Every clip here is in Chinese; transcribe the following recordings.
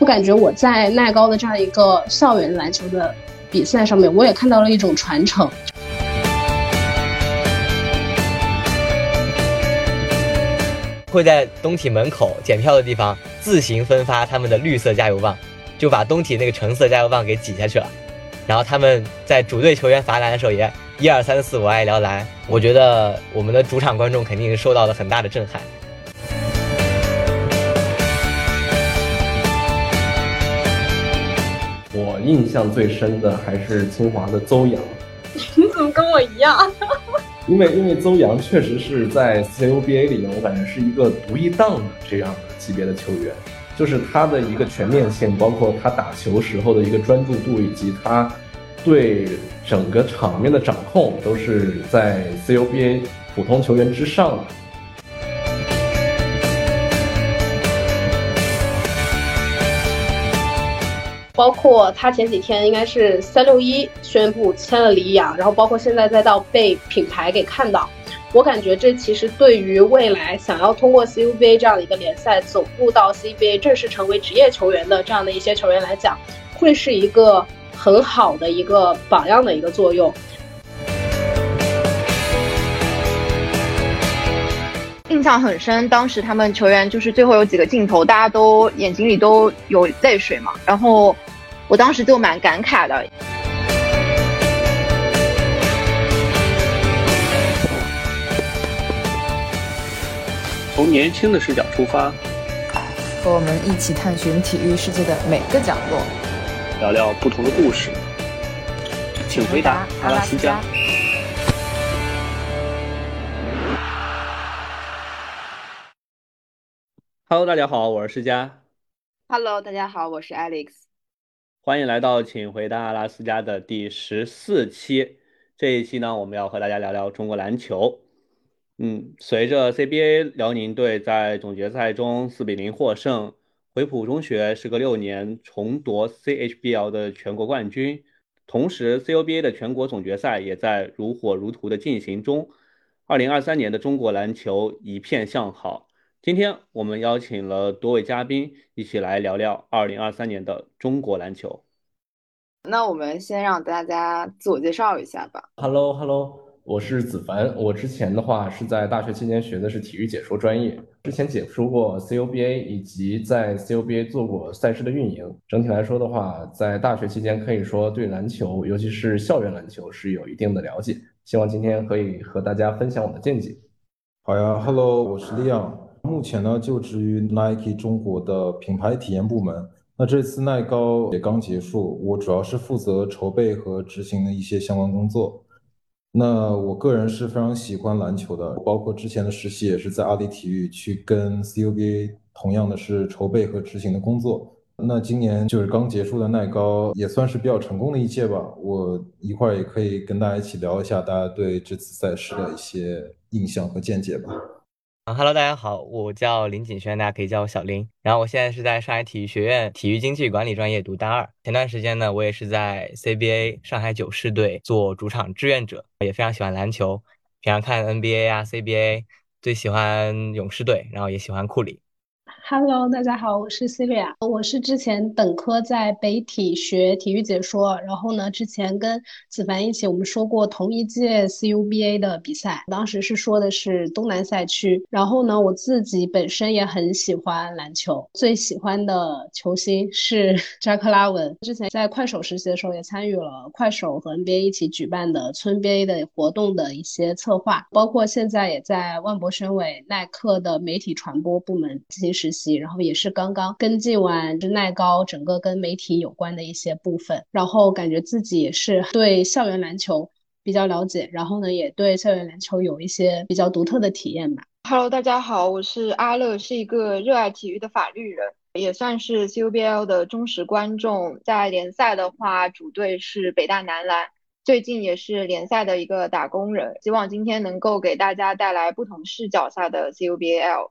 我感觉我在耐高的这样一个校园篮球的比赛上面，我也看到了一种传承。会在东体门口检票的地方自行分发他们的绿色加油棒，就把东体那个橙色加油棒给挤下去了。然后他们在主队球员罚篮的时候也一二三四我爱聊篮，我觉得我们的主场观众肯定受到了很大的震撼。印象最深的还是清华的邹阳。你怎么跟我一样？因为因为邹阳确实是在 CUBA 里面，我感觉是一个独一档的这样的级别的球员，就是他的一个全面性，包括他打球时候的一个专注度，以及他对整个场面的掌控，都是在 CUBA 普通球员之上的。包括他前几天应该是三六一宣布签了李阳，然后包括现在再到被品牌给看到，我感觉这其实对于未来想要通过 CUBA 这样的一个联赛走入到 CBA 正式成为职业球员的这样的一些球员来讲，会是一个很好的一个榜样的一个作用。印象很深，当时他们球员就是最后有几个镜头，大家都眼睛里都有泪水嘛，然后。我当时就蛮感慨的。从年轻的视角出发，和我们一起探寻体育世界的每个角落，聊聊不同的故事。请回答阿拉斯加。Hello，大家好，我是施佳。Hello，大家好，我是 Alex。欢迎来到《请回答阿拉斯加》的第十四期。这一期呢，我们要和大家聊聊中国篮球。嗯，随着 CBA 辽宁队在总决赛中四比零获胜，回浦中学时隔六年重夺 CHBL 的全国冠军，同时 CUBA 的全国总决赛也在如火如荼的进行中。二零二三年的中国篮球一片向好。今天我们邀请了多位嘉宾，一起来聊聊二零二三年的中国篮球。那我们先让大家自我介绍一下吧。Hello，Hello，我是子凡。我之前的话是在大学期间学的是体育解说专业，之前解说过 CUBA，以及在 CUBA 做过赛事的运营。整体来说的话，在大学期间可以说对篮球，尤其是校园篮球是有一定的了解。希望今天可以和大家分享我的见解。好呀，Hello，我是 Leon。目前呢，就职于 Nike 中国的品牌体验部门。那这次耐高也刚结束，我主要是负责筹备和执行的一些相关工作。那我个人是非常喜欢篮球的，包括之前的实习也是在阿迪体育去跟 CUBA 同样的是筹备和执行的工作。那今年就是刚结束的耐高，也算是比较成功的一届吧。我一会儿也可以跟大家一起聊一下大家对这次赛事的一些印象和见解吧。Hello，大家好，我叫林景轩，大家可以叫我小林。然后我现在是在上海体育学院体育经济管理专业读大二。前段时间呢，我也是在 CBA 上海九世队做主场志愿者，也非常喜欢篮球，平常看 NBA 啊 CBA，最喜欢勇士队，然后也喜欢库里。Hello，大家好，我是 Celia，我是之前本科在北体学体育解说，然后呢，之前跟子凡一起我们说过同一届 CUBA 的比赛，当时是说的是东南赛区，然后呢，我自己本身也很喜欢篮球，最喜欢的球星是 扎克拉文，之前在快手实习的时候也参与了快手和 NBA 一起举办的村 BA 的活动的一些策划，包括现在也在万博宣伟耐克的媒体传播部门进行实习。然后也是刚刚跟进完耐高整个跟媒体有关的一些部分，然后感觉自己也是对校园篮球比较了解，然后呢也对校园篮球有一些比较独特的体验吧。Hello，大家好，我是阿乐，是一个热爱体育的法律人，也算是 CUBL 的忠实观众。在联赛的话，主队是北大男篮，最近也是联赛的一个打工人。希望今天能够给大家带来不同视角下的 CUBL。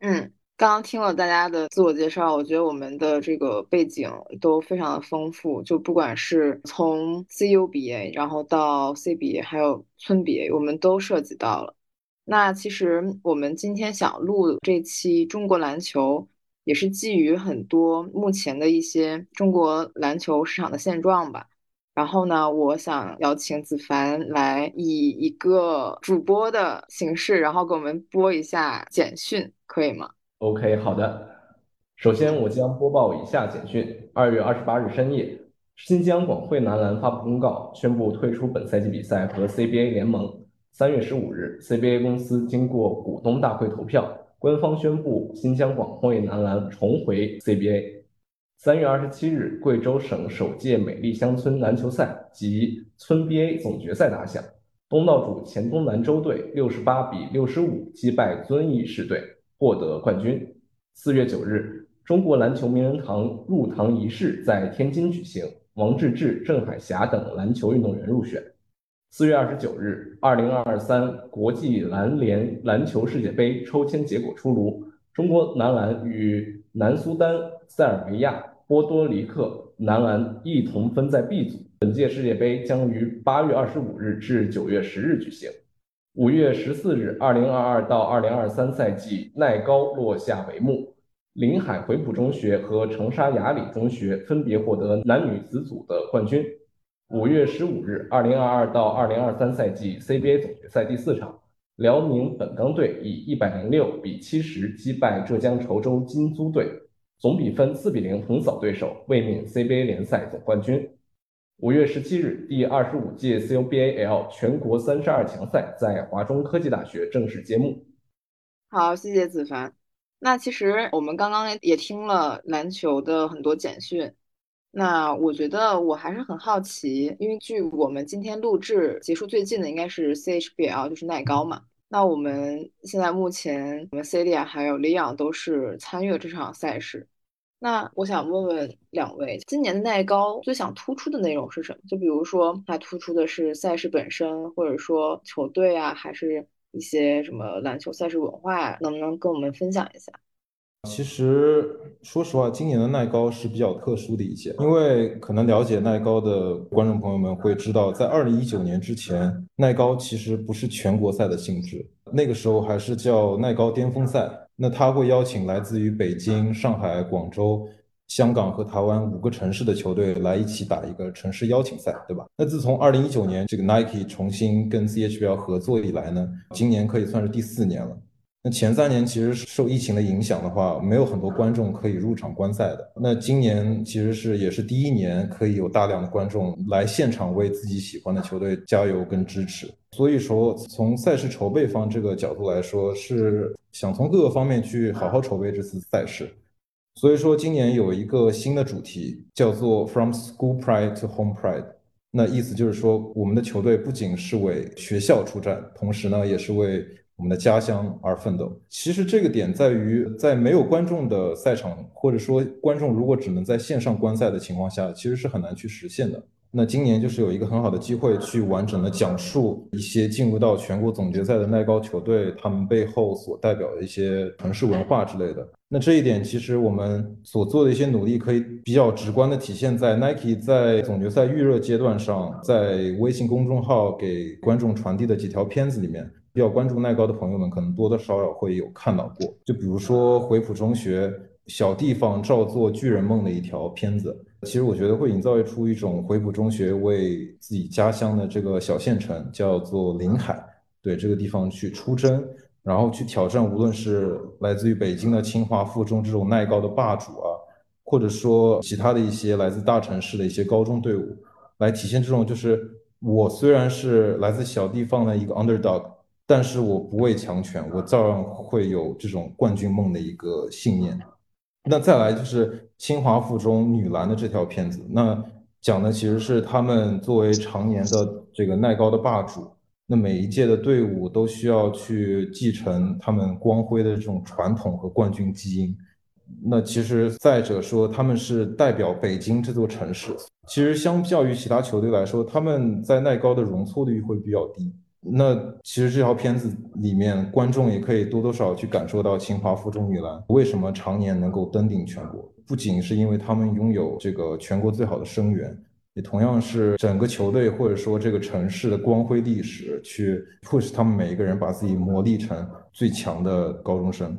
嗯。刚刚听了大家的自我介绍，我觉得我们的这个背景都非常的丰富，就不管是从 CUBA，然后到 CBA，还有村 BA，我们都涉及到了。那其实我们今天想录这期中国篮球，也是基于很多目前的一些中国篮球市场的现状吧。然后呢，我想邀请子凡来以一个主播的形式，然后给我们播一下简讯，可以吗？OK，好的。首先，我将播报以下简讯：二月二十八日深夜，新疆广汇男篮发布公告，宣布退出本赛季比赛和 CBA 联盟。三月十五日，CBA 公司经过股东大会投票，官方宣布新疆广汇男篮重回 CBA。三月二十七日，贵州省首届美丽乡村篮球赛及村 BA 总决赛打响，东道主黔东南州队六十八比六十五击败遵义市队，获得冠军。四月九日，中国篮球名人堂入堂仪式在天津举行，王治郅、郑海霞等篮球运动员入选。四月二十九日，二零二三国际篮联篮球世界杯抽签结果出炉，中国男篮与南苏丹塞尔维亚。波多黎各男篮一同分在 B 组。本届世界杯将于八月二十五日至九月十日举行。五月十四日，二零二二到二零二三赛季耐高落下帷幕，临海回浦中学和长沙雅礼中学分别获得男女子组的冠军。五月十五日，二零二二到二零二三赛季 CBA 总决赛第四场，辽宁本钢队以一百零六比七十击败浙江稠州金租队。总比分四比零横扫对手，卫冕 CBA 联赛总冠军。五月十七日，第二十五届 CUBA-L 全国三十二强赛在华中科技大学正式揭幕。好，谢谢子凡。那其实我们刚刚也听了篮球的很多简讯，那我觉得我还是很好奇，因为据我们今天录制结束最近的应该是 CHBL，就是耐高嘛。那我们现在目前，我们 Celia 还有 Leon 都是参与了这场赛事。那我想问问两位，今年的耐高最想突出的内容是什么？就比如说，它突出的是赛事本身，或者说球队啊，还是一些什么篮球赛事文化？能不能跟我们分享一下？其实，说实话，今年的耐高是比较特殊的一届，因为可能了解耐高的观众朋友们会知道，在二零一九年之前，耐高其实不是全国赛的性质，那个时候还是叫耐高巅峰赛。那他会邀请来自于北京、上海、广州、香港和台湾五个城市的球队来一起打一个城市邀请赛，对吧？那自从二零一九年这个 Nike 重新跟 CHBL 合作以来呢，今年可以算是第四年了。前三年其实受疫情的影响的话，没有很多观众可以入场观赛的。那今年其实是也是第一年可以有大量的观众来现场为自己喜欢的球队加油跟支持。所以说，从赛事筹备方这个角度来说，是想从各个方面去好好筹备这次赛事。所以说，今年有一个新的主题叫做 From School Pride to Home Pride。那意思就是说，我们的球队不仅是为学校出战，同时呢，也是为我们的家乡而奋斗。其实这个点在于，在没有观众的赛场，或者说观众如果只能在线上观赛的情况下，其实是很难去实现的。那今年就是有一个很好的机会，去完整的讲述一些进入到全国总决赛的耐高球队，他们背后所代表的一些城市文化之类的。那这一点，其实我们所做的一些努力，可以比较直观的体现在 Nike 在总决赛预热阶段上，在微信公众号给观众传递的几条片子里面。比较关注耐高的朋友们，可能多多少少会有看到过。就比如说回浦中学小地方照做巨人梦的一条片子，其实我觉得会营造出一种回浦中学为自己家乡的这个小县城，叫做临海，对这个地方去出征，然后去挑战，无论是来自于北京的清华附中这种耐高的霸主啊，或者说其他的一些来自大城市的一些高中队伍，来体现这种就是我虽然是来自小地方的一个 underdog。但是我不畏强权，我照样会有这种冠军梦的一个信念。那再来就是清华附中女篮的这条片子，那讲的其实是他们作为常年的这个耐高的霸主，那每一届的队伍都需要去继承他们光辉的这种传统和冠军基因。那其实再者说，他们是代表北京这座城市，其实相较于其他球队来说，他们在耐高的容错率会比较低。那其实这条片子里面，观众也可以多多少去感受到清华附中女篮为什么常年能够登顶全国，不仅是因为他们拥有这个全国最好的生源，也同样是整个球队或者说这个城市的光辉历史，去 push 他们每一个人把自己磨砺成最强的高中生。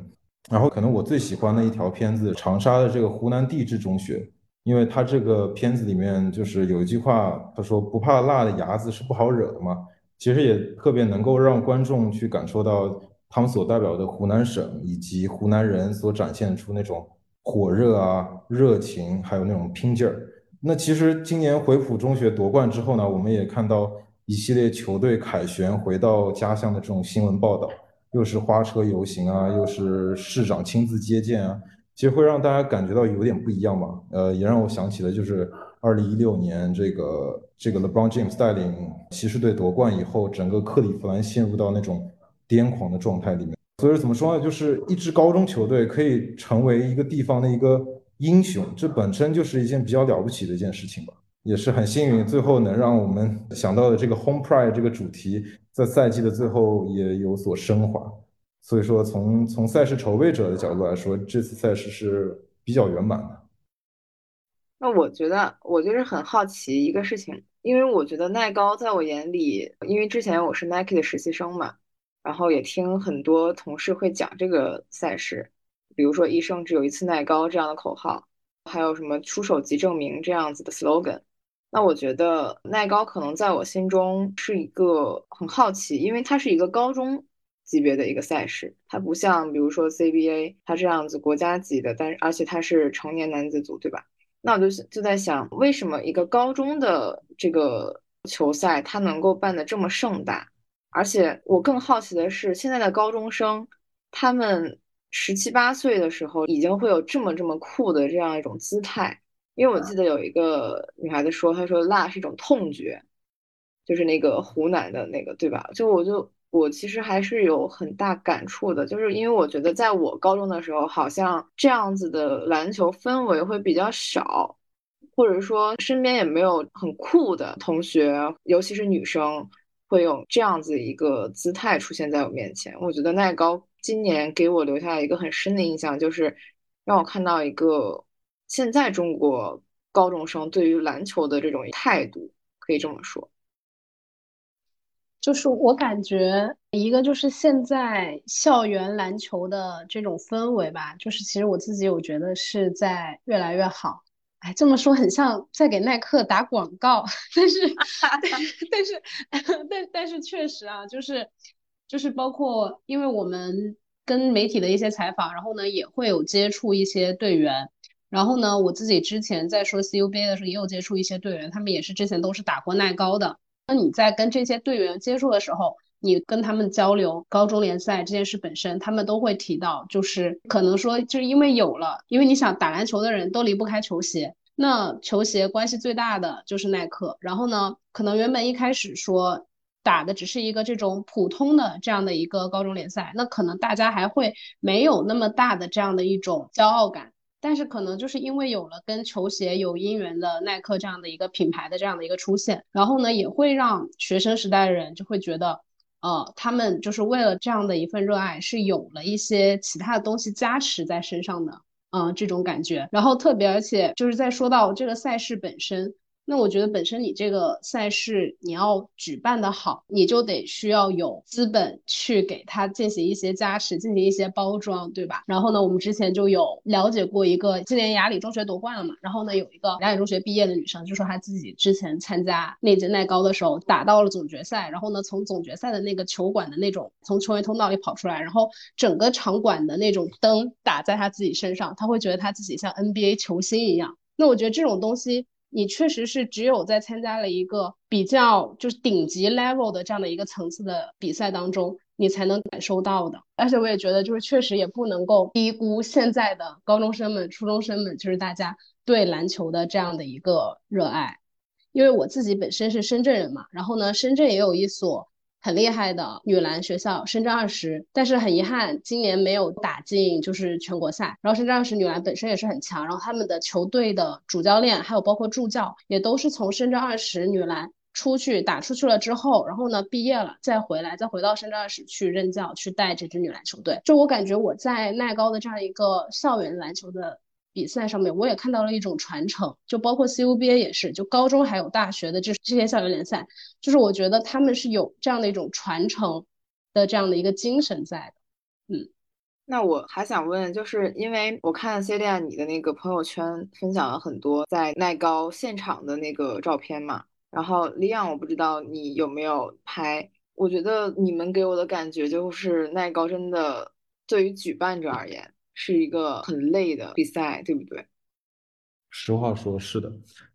然后可能我最喜欢的一条片子，长沙的这个湖南地质中学，因为它这个片子里面就是有一句话，他说不怕辣的伢子是不好惹的嘛，其实也特别能够让观众去感受到他们所代表的湖南省以及湖南人所展现出那种火热啊、热情，还有那种拼劲儿。那其实今年回浦中学夺冠之后呢，我们也看到一系列球队凯旋回到家乡的这种新闻报道。又是花车游行啊，又是市长亲自接见啊，其实会让大家感觉到有点不一样嘛。呃，也让我想起了就是二零一六年这个这个 LeBron James 带领骑士队夺冠以后，整个克利夫兰陷入到那种癫狂的状态里面。所以怎么说呢？就是一支高中球队可以成为一个地方的一个英雄，这本身就是一件比较了不起的一件事情吧。也是很幸运，最后能让我们想到的这个 Home Pride 这个主题，在赛季的最后也有所升华。所以说，从从赛事筹备者的角度来说，这次赛事是比较圆满的。那我觉得，我就是很好奇一个事情，因为我觉得耐高在我眼里，因为之前我是 Nike 的实习生嘛，然后也听很多同事会讲这个赛事，比如说“一生只有一次耐高”这样的口号，还有什么“出手即证明”这样子的 slogan。那我觉得耐高可能在我心中是一个很好奇，因为它是一个高中级别的一个赛事，它不像比如说 CBA 它这样子国家级的，但是而且它是成年男子组，对吧？那我就就在想，为什么一个高中的这个球赛它能够办得这么盛大？而且我更好奇的是，现在的高中生他们十七八岁的时候已经会有这么这么酷的这样一种姿态。因为我记得有一个女孩子说，她说辣是一种痛觉，就是那个湖南的那个，对吧？就我就我其实还是有很大感触的，就是因为我觉得在我高中的时候，好像这样子的篮球氛围会比较少，或者说身边也没有很酷的同学，尤其是女生会有这样子一个姿态出现在我面前。我觉得耐高今年给我留下一个很深的印象，就是让我看到一个。现在中国高中生对于篮球的这种态度，可以这么说，就是我感觉一个就是现在校园篮球的这种氛围吧，就是其实我自己我觉得是在越来越好。哎，这么说很像在给耐克打广告，但是但是但是但但是确实啊，就是就是包括因为我们跟媒体的一些采访，然后呢也会有接触一些队员。然后呢，我自己之前在说 CUBA 的时候，也有接触一些队员，他们也是之前都是打过耐高的。那你在跟这些队员接触的时候，你跟他们交流高中联赛这件事本身，他们都会提到，就是可能说，就是因为有了，因为你想打篮球的人都离不开球鞋，那球鞋关系最大的就是耐克。然后呢，可能原本一开始说打的只是一个这种普通的这样的一个高中联赛，那可能大家还会没有那么大的这样的一种骄傲感。但是可能就是因为有了跟球鞋有姻缘的耐克这样的一个品牌的这样的一个出现，然后呢，也会让学生时代的人就会觉得，呃，他们就是为了这样的一份热爱，是有了一些其他的东西加持在身上的，嗯，这种感觉。然后特别，而且就是在说到这个赛事本身。那我觉得本身你这个赛事你要举办的好，你就得需要有资本去给它进行一些加持，进行一些包装，对吧？然后呢，我们之前就有了解过一个今年雅礼中学夺冠了嘛，然后呢，有一个雅礼中学毕业的女生就说她自己之前参加那届耐高的时候打到了总决赛，然后呢，从总决赛的那个球馆的那种从球员通道里跑出来，然后整个场馆的那种灯打在她自己身上，她会觉得她自己像 NBA 球星一样。那我觉得这种东西。你确实是只有在参加了一个比较就是顶级 level 的这样的一个层次的比赛当中，你才能感受到的。而且我也觉得，就是确实也不能够低估现在的高中生们、初中生们，就是大家对篮球的这样的一个热爱。因为我自己本身是深圳人嘛，然后呢，深圳也有一所。很厉害的女篮学校深圳二十，但是很遗憾，今年没有打进就是全国赛。然后深圳二十女篮本身也是很强，然后他们的球队的主教练还有包括助教也都是从深圳二十女篮出去打出去了之后，然后呢毕业了再回来，再回到深圳二十去任教，去带这支女篮球队。就我感觉我在耐高的这样一个校园篮球的。比赛上面我也看到了一种传承，就包括 CUBA 也是，就高中还有大学的这这些校园联赛，就是我觉得他们是有这样的一种传承的这样的一个精神在的，嗯。那我还想问，就是因为我看 Celia 你的那个朋友圈分享了很多在耐高现场的那个照片嘛，然后 Leon 我不知道你有没有拍，我觉得你们给我的感觉就是耐高真的对于举办者而言是一个很累的比赛，对不对？实话说，是的，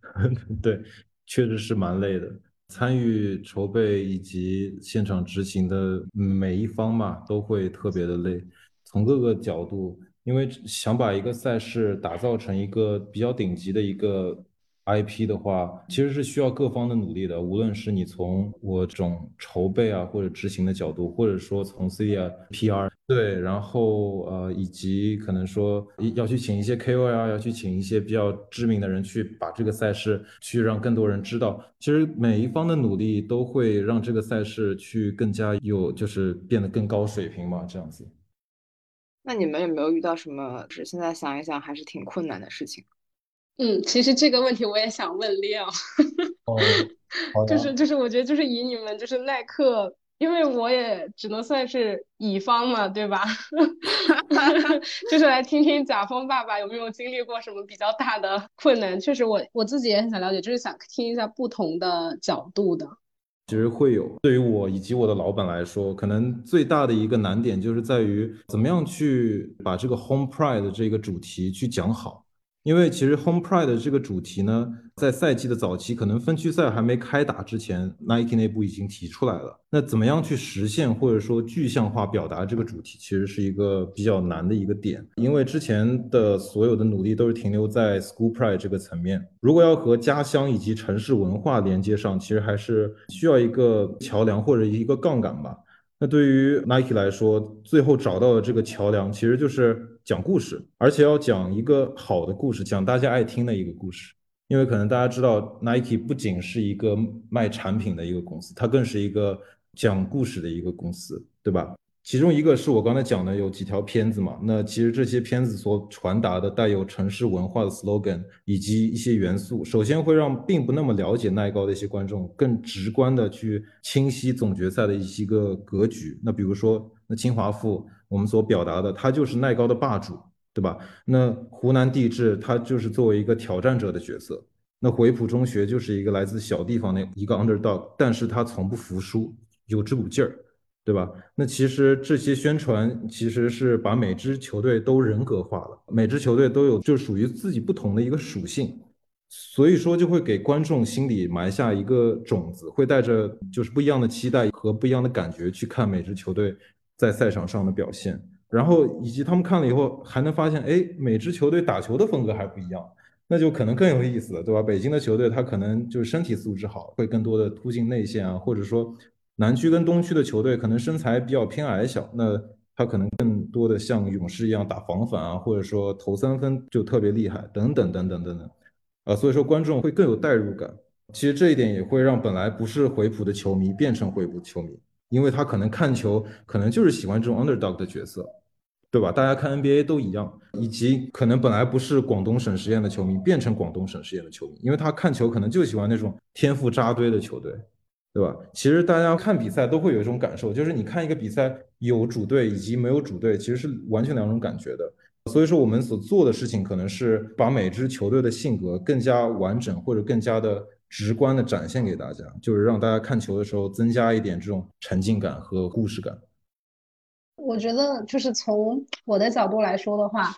对，确实是蛮累的。参与筹备以及现场执行的每一方嘛，都会特别的累。从各个角度，因为想把一个赛事打造成一个比较顶级的一个 IP 的话，其实是需要各方的努力的。无论是你从我这种筹备啊或者执行的角度，或者说从 C R P R 对，然后呃以及可能说要去请一些 K O L，要去请一些比较知名的人去把这个赛事去让更多人知道。其实每一方的努力都会让这个赛事去更加有，就是变得更高水平嘛，这样子。那你们有没有遇到什么？是现在想一想还是挺困难的事情。嗯，其实这个问题我也想问 Leo，就是就是，我觉得就是以你们就是耐克，因为我也只能算是乙方嘛，对吧？就是来听听甲方爸爸有没有经历过什么比较大的困难。确实，我我自己也很想了解，就是想听一下不同的角度的。其实会有，对于我以及我的老板来说，可能最大的一个难点就是在于怎么样去把这个 Home Pride 这个主题去讲好。因为其实 Home Pride 这个主题呢，在赛季的早期，可能分区赛还没开打之前，Nike 内部已经提出来了。那怎么样去实现或者说具象化表达这个主题，其实是一个比较难的一个点。因为之前的所有的努力都是停留在 School Pride 这个层面，如果要和家乡以及城市文化连接上，其实还是需要一个桥梁或者一个杠杆吧。对于 Nike 来说，最后找到的这个桥梁，其实就是讲故事，而且要讲一个好的故事，讲大家爱听的一个故事。因为可能大家知道，Nike 不仅是一个卖产品的一个公司，它更是一个讲故事的一个公司，对吧？其中一个是我刚才讲的有几条片子嘛，那其实这些片子所传达的带有城市文化的 slogan 以及一些元素，首先会让并不那么了解耐高的一些观众更直观的去清晰总决赛的一些个格局。那比如说，那清华附我们所表达的，它就是耐高的霸主，对吧？那湖南地质它就是作为一个挑战者的角色，那回浦中学就是一个来自小地方的一个 underdog，但是他从不服输，有这股劲儿。对吧？那其实这些宣传其实是把每支球队都人格化了，每支球队都有就属于自己不同的一个属性，所以说就会给观众心里埋下一个种子，会带着就是不一样的期待和不一样的感觉去看每支球队在赛场上的表现，然后以及他们看了以后还能发现，哎，每支球队打球的风格还不一样，那就可能更有意思了，对吧？北京的球队他可能就是身体素质好，会更多的突进内线啊，或者说。南区跟东区的球队可能身材比较偏矮小，那他可能更多的像勇士一样打防反啊，或者说投三分就特别厉害，等等等等等等，啊，所以说观众会更有代入感。其实这一点也会让本来不是回浦的球迷变成回浦球迷，因为他可能看球可能就是喜欢这种 underdog 的角色，对吧？大家看 NBA 都一样，以及可能本来不是广东省实验的球迷变成广东省实验的球迷，因为他看球可能就喜欢那种天赋扎堆的球队。对吧？其实大家看比赛都会有一种感受，就是你看一个比赛有主队以及没有主队，其实是完全两种感觉的。所以说我们所做的事情可能是把每支球队的性格更加完整或者更加的直观的展现给大家，就是让大家看球的时候增加一点这种沉浸感和故事感。我觉得就是从我的角度来说的话。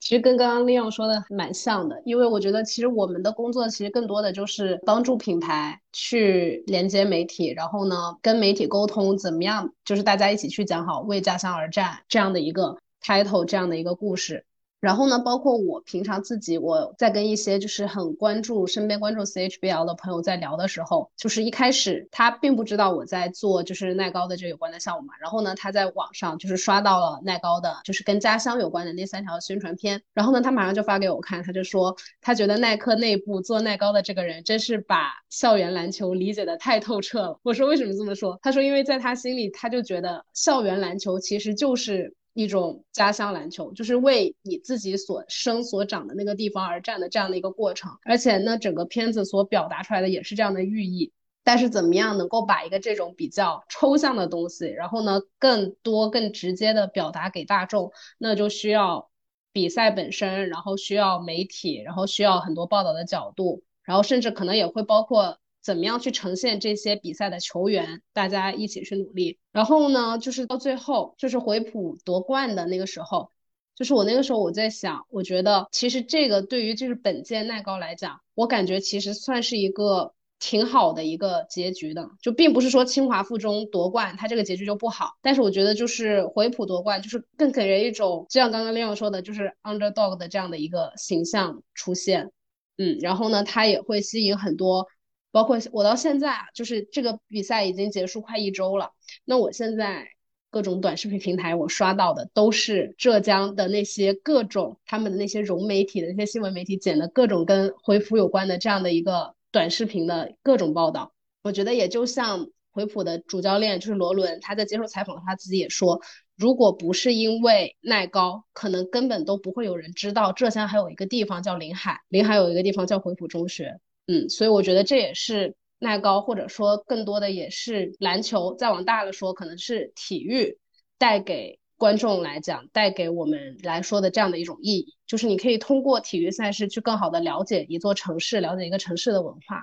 其实跟刚刚利用说的蛮像的，因为我觉得其实我们的工作其实更多的就是帮助品牌去连接媒体，然后呢跟媒体沟通怎么样，就是大家一起去讲好为家乡而战这样的一个 title 这样的一个故事。然后呢，包括我平常自己，我在跟一些就是很关注身边关注 CHBL 的朋友在聊的时候，就是一开始他并不知道我在做就是耐高的这有关的项目嘛。然后呢，他在网上就是刷到了耐高的，就是跟家乡有关的那三条宣传片。然后呢，他马上就发给我看，他就说他觉得耐克内部做耐高的这个人真是把校园篮球理解的太透彻了。我说为什么这么说？他说因为在他心里，他就觉得校园篮球其实就是。一种家乡篮球，就是为你自己所生所长的那个地方而战的这样的一个过程，而且呢，整个片子所表达出来的也是这样的寓意。但是怎么样能够把一个这种比较抽象的东西，然后呢更多更直接的表达给大众，那就需要比赛本身，然后需要媒体，然后需要很多报道的角度，然后甚至可能也会包括怎么样去呈现这些比赛的球员，大家一起去努力。然后呢，就是到最后就是回浦夺冠的那个时候，就是我那个时候我在想，我觉得其实这个对于就是本届耐高来讲，我感觉其实算是一个。挺好的一个结局的，就并不是说清华附中夺冠，它这个结局就不好。但是我觉得就是回浦夺冠，就是更给人一种，就像刚刚亮说的，就是 underdog 的这样的一个形象出现。嗯，然后呢，它也会吸引很多，包括我到现在啊，就是这个比赛已经结束快一周了，那我现在各种短视频平台我刷到的都是浙江的那些各种他们的那些融媒体的那些新闻媒体剪的各种跟回浦有关的这样的一个。短视频的各种报道，我觉得也就像回浦的主教练就是罗伦，他在接受采访，他自己也说，如果不是因为耐高，可能根本都不会有人知道浙江还有一个地方叫临海，临海有一个地方叫回浦中学。嗯，所以我觉得这也是耐高，或者说更多的也是篮球，再往大了说，可能是体育带给观众来讲，带给我们来说的这样的一种意义。就是你可以通过体育赛事去更好的了解一座城市，了解一个城市的文化。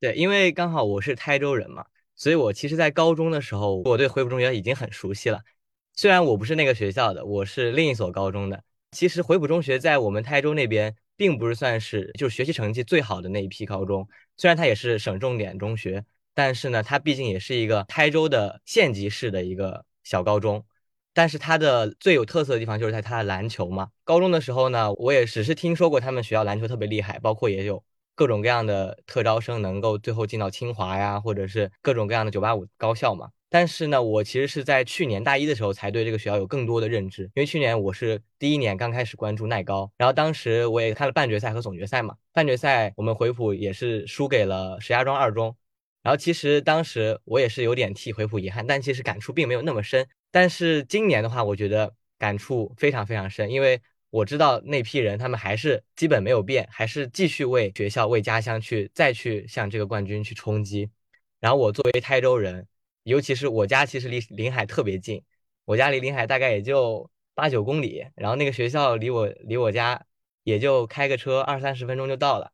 对，因为刚好我是台州人嘛，所以我其实，在高中的时候，我对回浦中学已经很熟悉了。虽然我不是那个学校的，我是另一所高中的。其实回浦中学在我们台州那边，并不是算是就是学习成绩最好的那一批高中。虽然它也是省重点中学，但是呢，它毕竟也是一个台州的县级市的一个小高中。但是它的最有特色的地方就是在它的篮球嘛。高中的时候呢，我也只是听说过他们学校篮球特别厉害，包括也有各种各样的特招生能够最后进到清华呀，或者是各种各样的九八五高校嘛。但是呢，我其实是在去年大一的时候才对这个学校有更多的认知，因为去年我是第一年刚开始关注耐高，然后当时我也看了半决赛和总决赛嘛。半决赛我们回浦也是输给了石家庄二中，然后其实当时我也是有点替回浦遗憾，但其实感触并没有那么深。但是今年的话，我觉得感触非常非常深，因为我知道那批人他们还是基本没有变，还是继续为学校、为家乡去再去向这个冠军去冲击。然后我作为台州人，尤其是我家其实离临海特别近，我家离临海大概也就八九公里，然后那个学校离我离我家也就开个车二三十分钟就到了，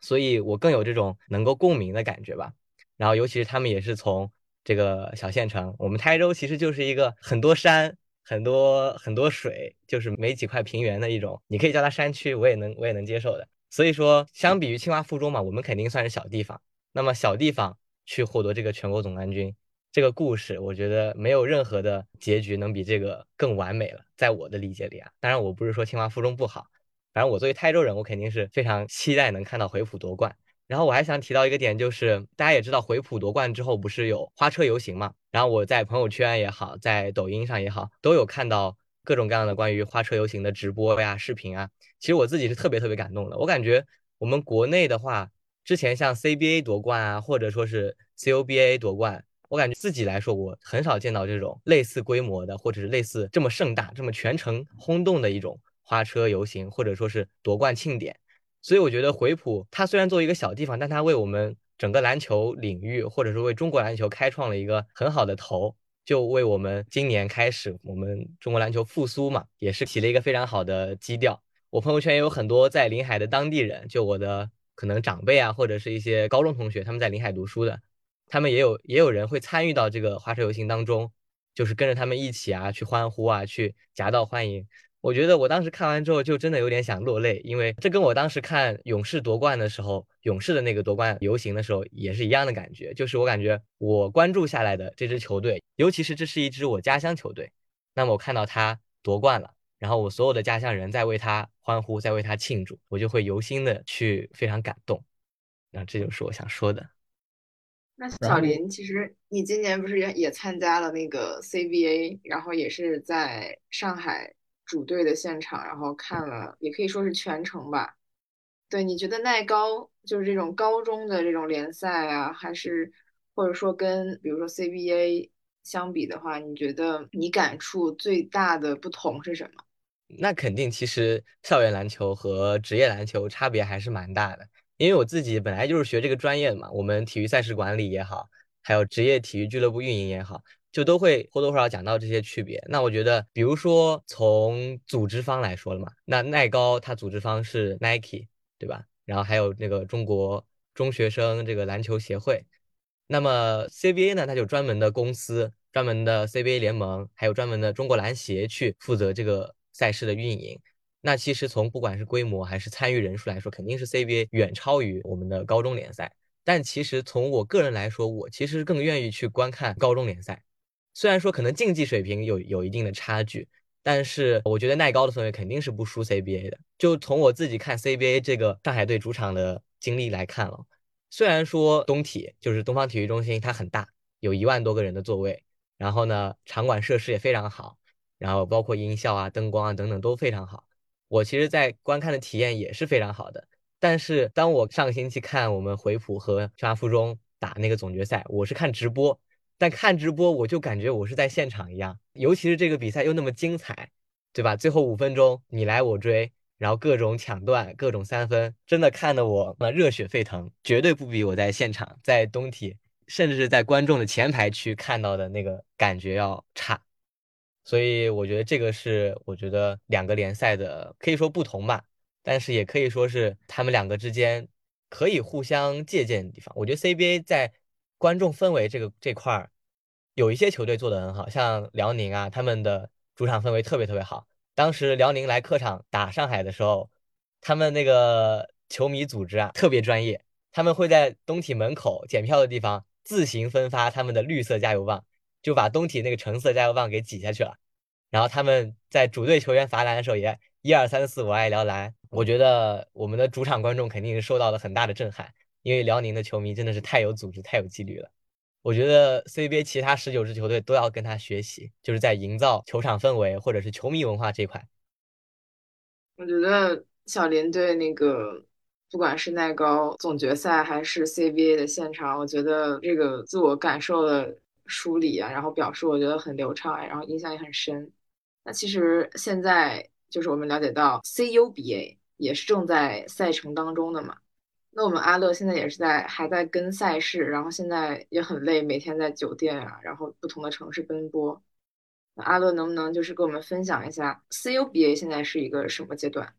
所以我更有这种能够共鸣的感觉吧。然后尤其是他们也是从。这个小县城，我们台州其实就是一个很多山、很多很多水，就是没几块平原的一种，你可以叫它山区，我也能我也能接受的。所以说，相比于清华附中嘛，我们肯定算是小地方。那么小地方去获得这个全国总冠军，这个故事，我觉得没有任何的结局能比这个更完美了。在我的理解里啊，当然我不是说清华附中不好，反正我作为台州人，我肯定是非常期待能看到回浦夺冠。然后我还想提到一个点，就是大家也知道回浦夺冠之后不是有花车游行嘛？然后我在朋友圈也好，在抖音上也好，都有看到各种各样的关于花车游行的直播呀、视频啊。其实我自己是特别特别感动的。我感觉我们国内的话，之前像 CBA 夺冠啊，或者说是 CUBA 夺冠，我感觉自己来说，我很少见到这种类似规模的，或者是类似这么盛大、这么全程轰动的一种花车游行，或者说是夺冠庆典。所以我觉得回浦，它虽然作为一个小地方，但它为我们整个篮球领域，或者说为中国篮球开创了一个很好的头，就为我们今年开始我们中国篮球复苏嘛，也是起了一个非常好的基调。我朋友圈也有很多在临海的当地人，就我的可能长辈啊，或者是一些高中同学，他们在临海读书的，他们也有也有人会参与到这个花车游行当中，就是跟着他们一起啊去欢呼啊，去夹道欢迎。我觉得我当时看完之后就真的有点想落泪，因为这跟我当时看勇士夺冠的时候，勇士的那个夺冠游行的时候也是一样的感觉。就是我感觉我关注下来的这支球队，尤其是这是一支我家乡球队，那么我看到他夺冠了，然后我所有的家乡人在为他欢呼，在为他庆祝，我就会由心的去非常感动。那这就是我想说的。那小林，其实你今年不是也也参加了那个 CBA，然后也是在上海。主队的现场，然后看了，也可以说是全程吧。对，你觉得耐高就是这种高中的这种联赛啊，还是或者说跟比如说 CBA 相比的话，你觉得你感触最大的不同是什么？那肯定，其实校园篮球和职业篮球差别还是蛮大的。因为我自己本来就是学这个专业的嘛，我们体育赛事管理也好，还有职业体育俱乐部运营也好，就都会或多或少讲到这些区别。那我觉得，比如说从组织方来说了嘛，那耐高它组织方是 Nike，对吧？然后还有那个中国中学生这个篮球协会。那么 CBA 呢，它就专门的公司，专门的 CBA 联盟，还有专门的中国篮协去负责这个赛事的运营。那其实从不管是规模还是参与人数来说，肯定是 CBA 远超于我们的高中联赛。但其实从我个人来说，我其实更愿意去观看高中联赛。虽然说可能竞技水平有有一定的差距，但是我觉得耐高的氛围肯定是不输 CBA 的。就从我自己看 CBA 这个上海队主场的经历来看了。虽然说东体就是东方体育中心，它很大，有一万多个人的座位，然后呢，场馆设施也非常好，然后包括音效啊、灯光啊等等都非常好。我其实，在观看的体验也是非常好的。但是，当我上个星期看我们回浦和清华附中打那个总决赛，我是看直播，但看直播我就感觉我是在现场一样，尤其是这个比赛又那么精彩，对吧？最后五分钟你来我追。然后各种抢断，各种三分，真的看得我那热血沸腾，绝对不比我在现场在东体，甚至是在观众的前排区看到的那个感觉要差。所以我觉得这个是我觉得两个联赛的可以说不同吧，但是也可以说是他们两个之间可以互相借鉴的地方。我觉得 CBA 在观众氛围这个这块儿，有一些球队做得很好，像辽宁啊，他们的主场氛围特别特别好。当时辽宁来客场打上海的时候，他们那个球迷组织啊特别专业，他们会在东体门口检票的地方自行分发他们的绿色加油棒，就把东体那个橙色加油棒给挤下去了。然后他们在主队球员罚篮的时候也一二三四我爱辽篮。我觉得我们的主场观众肯定是受到了很大的震撼，因为辽宁的球迷真的是太有组织、太有纪律了。我觉得 CBA 其他十九支球队都要跟他学习，就是在营造球场氛围或者是球迷文化这块。我觉得小林对那个不管是耐高总决赛还是 CBA 的现场，我觉得这个自我感受的梳理啊，然后表述我觉得很流畅，然后印象也很深。那其实现在就是我们了解到 CUBA 也是正在赛程当中的嘛。那我们阿乐现在也是在还在跟赛事，然后现在也很累，每天在酒店啊，然后不同的城市奔波。那阿乐能不能就是跟我们分享一下 CUBA 现在是一个什么阶段？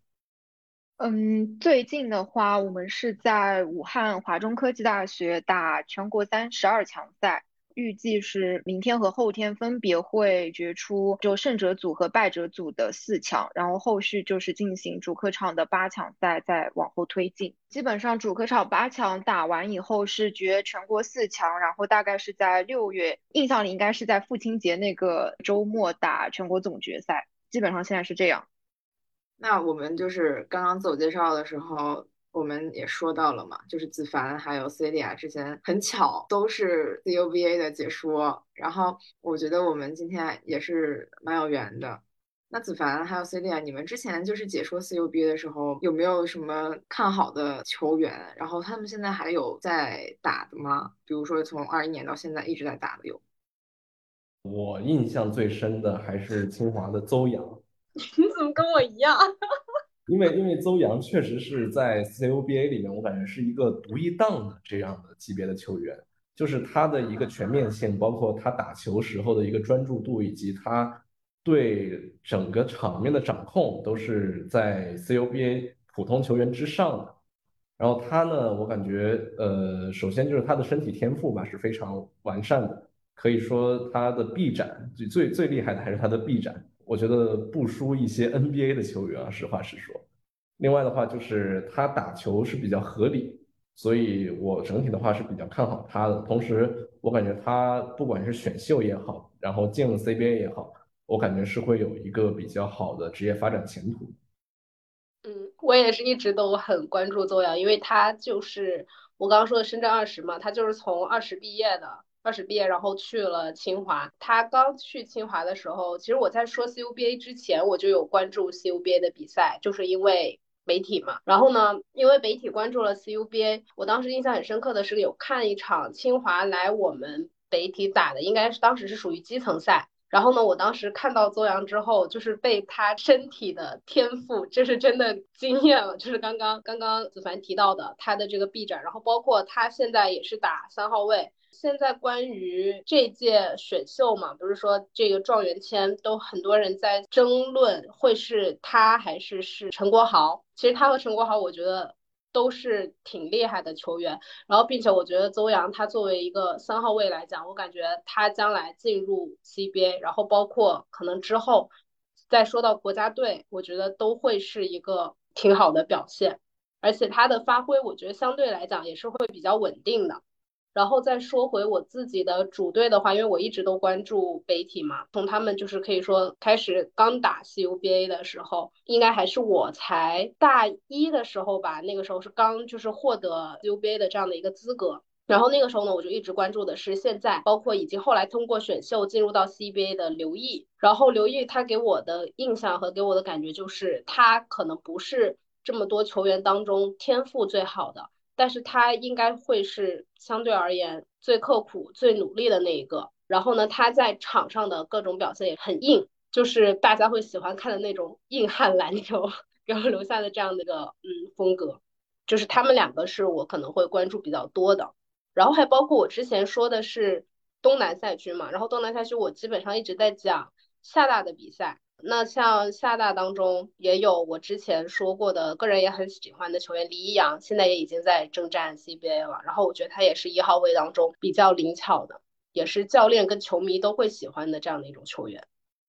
嗯，最近的话，我们是在武汉华中科技大学打全国三十二强赛。预计是明天和后天分别会决出就胜者组和败者组的四强，然后后续就是进行主客场的八强赛，再往后推进。基本上主客场八强打完以后是决全国四强，然后大概是在六月，印象里应该是在父亲节那个周末打全国总决赛。基本上现在是这样。那我们就是刚刚自我介绍的时候。我们也说到了嘛，就是子凡还有 Celia 之前很巧都是 CUBA 的解说，然后我觉得我们今天也是蛮有缘的。那子凡还有 Celia，你们之前就是解说 CUBA 的时候，有没有什么看好的球员？然后他们现在还有在打的吗？比如说从二一年到现在一直在打的有？我印象最深的还是清华的邹阳。你怎么跟我一样？因为因为邹阳确实是在 CUBA 里面，我感觉是一个独一档的这样的级别的球员，就是他的一个全面性，包括他打球时候的一个专注度，以及他对整个场面的掌控，都是在 CUBA 普通球员之上的。然后他呢，我感觉呃，首先就是他的身体天赋吧是非常完善的，可以说他的臂展最最最厉害的还是他的臂展。我觉得不输一些 NBA 的球员啊，实话实说。另外的话，就是他打球是比较合理，所以我整体的话是比较看好他的。同时，我感觉他不管是选秀也好，然后进了 CBA 也好，我感觉是会有一个比较好的职业发展前途。嗯，我也是一直都很关注邹阳，因为他就是我刚刚说的深圳二十嘛，他就是从二十毕业的。二十毕业，然后去了清华。他刚去清华的时候，其实我在说 CUBA 之前，我就有关注 CUBA 的比赛，就是因为媒体嘛。然后呢，因为媒体关注了 CUBA，我当时印象很深刻的是有看一场清华来我们北体打的，应该是当时是属于基层赛，然后呢，我当时看到邹阳之后，就是被他身体的天赋，这是真的惊艳了。就是刚刚刚刚子凡提到的他的这个臂展，然后包括他现在也是打三号位。现在关于这届选秀嘛，不是说这个状元签都很多人在争论会是他还是是陈国豪。其实他和陈国豪，我觉得。都是挺厉害的球员，然后并且我觉得邹阳他作为一个三号位来讲，我感觉他将来进入 CBA，然后包括可能之后再说到国家队，我觉得都会是一个挺好的表现，而且他的发挥我觉得相对来讲也是会比较稳定的。然后再说回我自己的主队的话，因为我一直都关注北体嘛，从他们就是可以说开始刚打 CUBA 的时候，应该还是我才大一的时候吧，那个时候是刚就是获得 CUBA 的这样的一个资格。然后那个时候呢，我就一直关注的是现在，包括以及后来通过选秀进入到 CBA 的刘毅。然后刘毅他给我的印象和给我的感觉就是，他可能不是这么多球员当中天赋最好的。但是他应该会是相对而言最刻苦、最努力的那一个。然后呢，他在场上的各种表现也很硬，就是大家会喜欢看的那种硬汉篮球，给我留下的这样的一个嗯风格。就是他们两个是我可能会关注比较多的。然后还包括我之前说的是东南赛区嘛，然后东南赛区我基本上一直在讲厦大的比赛。那像厦大当中也有我之前说过的个人也很喜欢的球员李一阳，现在也已经在征战 CBA 了。然后我觉得他也是一号位当中比较灵巧的，也是教练跟球迷都会喜欢的这样的一种球员。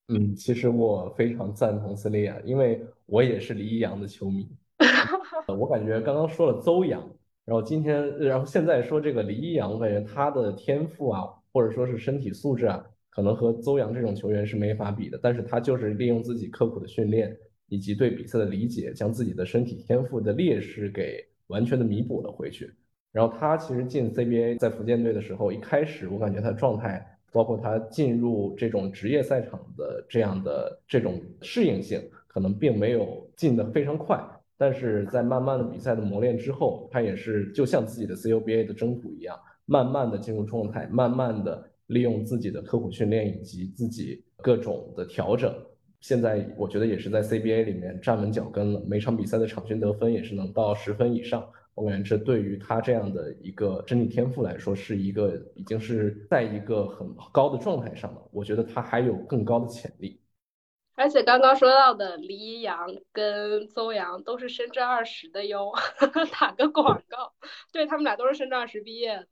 嗯，其实我非常赞同斯利亚，因为我也是李一阳的球迷。我感觉刚刚说了邹阳，然后今天，然后现在说这个李一阳，我感觉他的天赋啊，或者说是身体素质啊。可能和邹阳这种球员是没法比的，但是他就是利用自己刻苦的训练以及对比赛的理解，将自己的身体天赋的劣势给完全的弥补了回去。然后他其实进 CBA 在福建队的时候，一开始我感觉他的状态，包括他进入这种职业赛场的这样的这种适应性，可能并没有进得非常快。但是在慢慢的比赛的磨练之后，他也是就像自己的 CUBA 的征途一样，慢慢的进入状态，慢慢的。利用自己的刻苦训练以及自己各种的调整，现在我觉得也是在 CBA 里面站稳脚跟了。每场比赛的场均得分也是能到十分以上。我感觉这对于他这样的一个身体天赋来说，是一个已经是在一个很高的状态上了。我觉得他还有更高的潜力。而且刚刚说到的黎阳跟邹阳都是深圳二十的哟，打个广告，对他们俩都是深圳二十毕业的。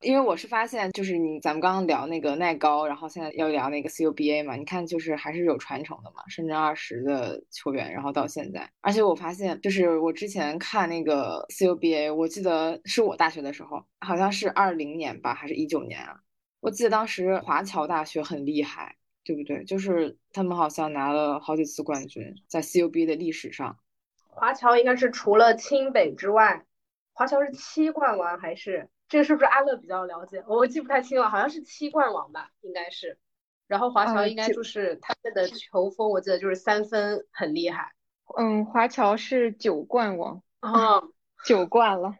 因为我是发现，就是你咱们刚刚聊那个耐高，然后现在要聊那个 CUBA 嘛，你看就是还是有传承的嘛，深圳二十的球员，然后到现在，而且我发现，就是我之前看那个 CUBA，我记得是我大学的时候，好像是二零年吧，还是一九年啊？我记得当时华侨大学很厉害，对不对？就是他们好像拿了好几次冠军，在 CUBA 的历史上，华侨应该是除了清北之外，华侨是七冠王还是？这个是不是阿乐比较了解？我记不太清了，好像是七冠王吧，应该是。然后华侨应该就是他们的球风，我记得就是三分很厉害。嗯，华侨是九冠王啊，九冠了。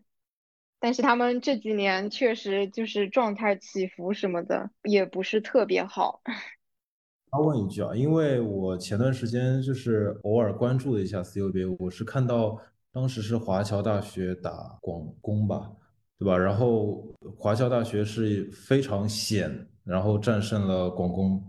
但是他们这几年确实就是状态起伏什么的也不是特别好。要问一句啊，因为我前段时间就是偶尔关注了一下 CUBA，我是看到当时是华侨大学打广工吧。对吧？然后华侨大学是非常险，然后战胜了广工。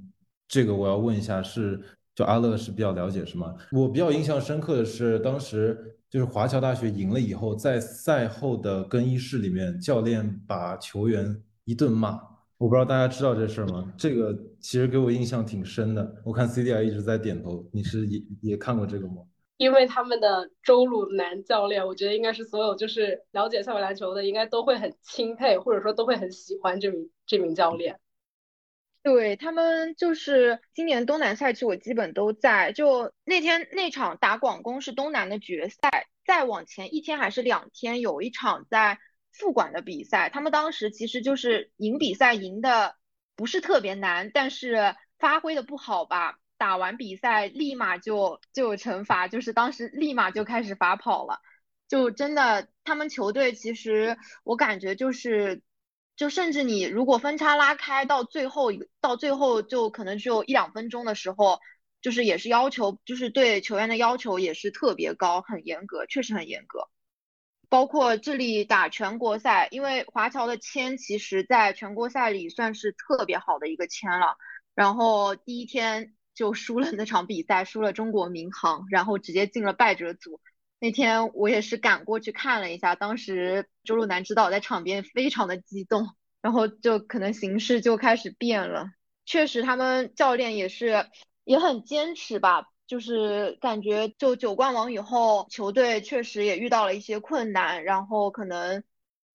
这个我要问一下，是就阿乐是比较了解是吗？我比较印象深刻的是，当时就是华侨大学赢了以后，在赛后的更衣室里面，教练把球员一顿骂。我不知道大家知道这事儿吗？这个其实给我印象挺深的。我看 C D I 一直在点头，你是也也看过这个吗？因为他们的周鲁南教练，我觉得应该是所有就是了解校园篮球的，应该都会很钦佩，或者说都会很喜欢这名这名教练。对他们就是今年东南赛区，我基本都在。就那天那场打广工是东南的决赛，再往前一天还是两天，有一场在副馆的比赛，他们当时其实就是赢比赛赢的不是特别难，但是发挥的不好吧。打完比赛立马就就有惩罚，就是当时立马就开始罚跑了，就真的他们球队其实我感觉就是就甚至你如果分差拉开到最后到最后就可能只有一两分钟的时候，就是也是要求，就是对球员的要求也是特别高，很严格，确实很严格。包括这里打全国赛，因为华侨的签其实在全国赛里算是特别好的一个签了。然后第一天就输了那场比赛，输了中国民航，然后直接进了败者组。那天我也是赶过去看了一下，当时周路南指导在场边非常的激动，然后就可能形势就开始变了。确实，他们教练也是也很坚持吧。就是感觉，就九冠王以后，球队确实也遇到了一些困难，然后可能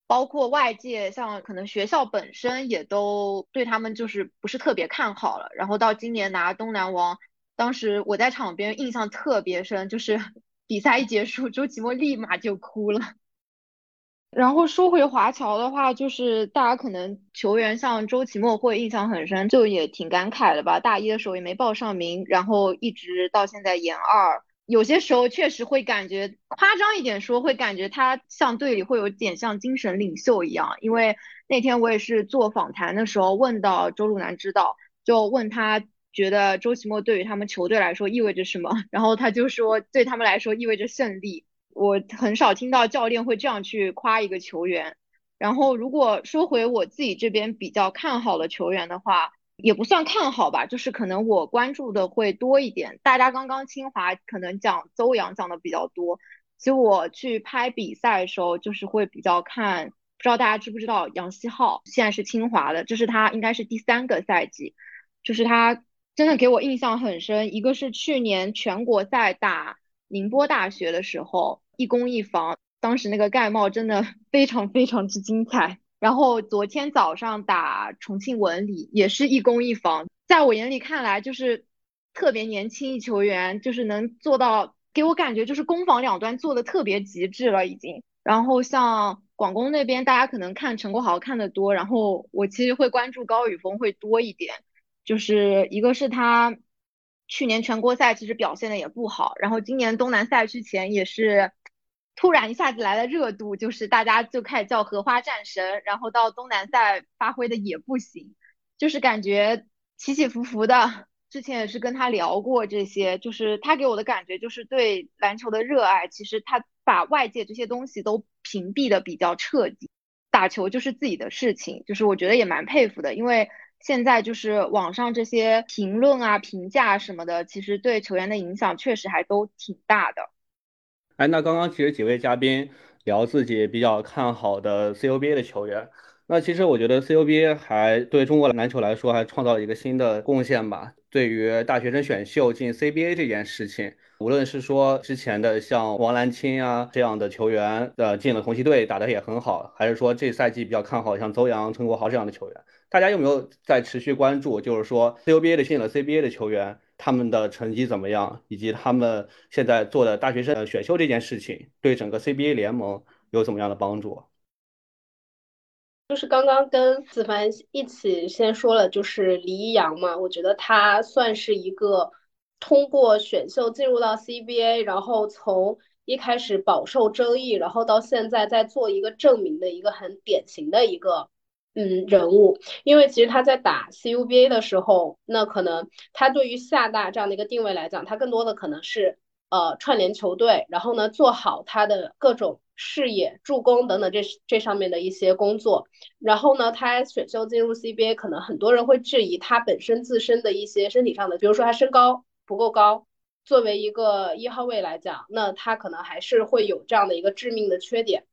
包括外界，像可能学校本身也都对他们就是不是特别看好了。然后到今年拿东南王，当时我在场边印象特别深，就是 比赛一结束，周奇墨立马就哭了。然后说回华侨的话，就是大家可能球员像周奇墨会印象很深，就也挺感慨的吧。大一的时候也没报上名，然后一直到现在研二，有些时候确实会感觉夸张一点说，会感觉他像队里会有点像精神领袖一样。因为那天我也是做访谈的时候问到周路南指导，就问他觉得周奇墨对于他们球队来说意味着什么，然后他就说对他们来说意味着胜利。我很少听到教练会这样去夸一个球员。然后，如果说回我自己这边比较看好的球员的话，也不算看好吧，就是可能我关注的会多一点。大家刚刚清华可能讲邹阳讲的比较多，其实我去拍比赛的时候，就是会比较看。不知道大家知不知道杨希浩现在是清华的，这是他应该是第三个赛季，就是他真的给我印象很深。一个是去年全国赛打宁波大学的时候。一攻一防，当时那个盖帽真的 非常非常之精彩。然后昨天早上打重庆文理也是一攻一防，在我眼里看来就是特别年轻一球员，就是能做到，给我感觉就是攻防两端做的特别极致了已经。然后像广工那边，大家可能看陈国豪看的多，然后我其实会关注高宇峰会多一点，就是一个是他去年全国赛其实表现的也不好，然后今年东南赛区前也是。突然一下子来了热度，就是大家就开始叫荷花战神，然后到东南赛发挥的也不行，就是感觉起起伏伏的。之前也是跟他聊过这些，就是他给我的感觉就是对篮球的热爱，其实他把外界这些东西都屏蔽的比较彻底，打球就是自己的事情，就是我觉得也蛮佩服的，因为现在就是网上这些评论啊、评价什么的，其实对球员的影响确实还都挺大的。哎，那刚刚其实几位嘉宾聊自己比较看好的 CUBA 的球员，那其实我觉得 CUBA 还对中国篮球来说还创造了一个新的贡献吧。对于大学生选秀进 CBA 这件事情，无论是说之前的像王兰青啊这样的球员，呃进了红旗队打得也很好，还是说这赛季比较看好像邹阳、陈国豪这样的球员，大家有没有在持续关注？就是说 CUBA 的进了 CBA 的球员。他们的成绩怎么样，以及他们现在做的大学生选秀这件事情，对整个 CBA 联盟有怎么样的帮助？就是刚刚跟子凡一起先说了，就是黎阳嘛，我觉得他算是一个通过选秀进入到 CBA，然后从一开始饱受争议，然后到现在在做一个证明的一个很典型的一个。嗯，人物，因为其实他在打 CUBA 的时候，那可能他对于厦大这样的一个定位来讲，他更多的可能是呃串联球队，然后呢做好他的各种视野、助攻等等这这上面的一些工作。然后呢，他选秀进入 CBA，可能很多人会质疑他本身自身的一些身体上的，比如说他身高不够高，作为一个一号位来讲，那他可能还是会有这样的一个致命的缺点。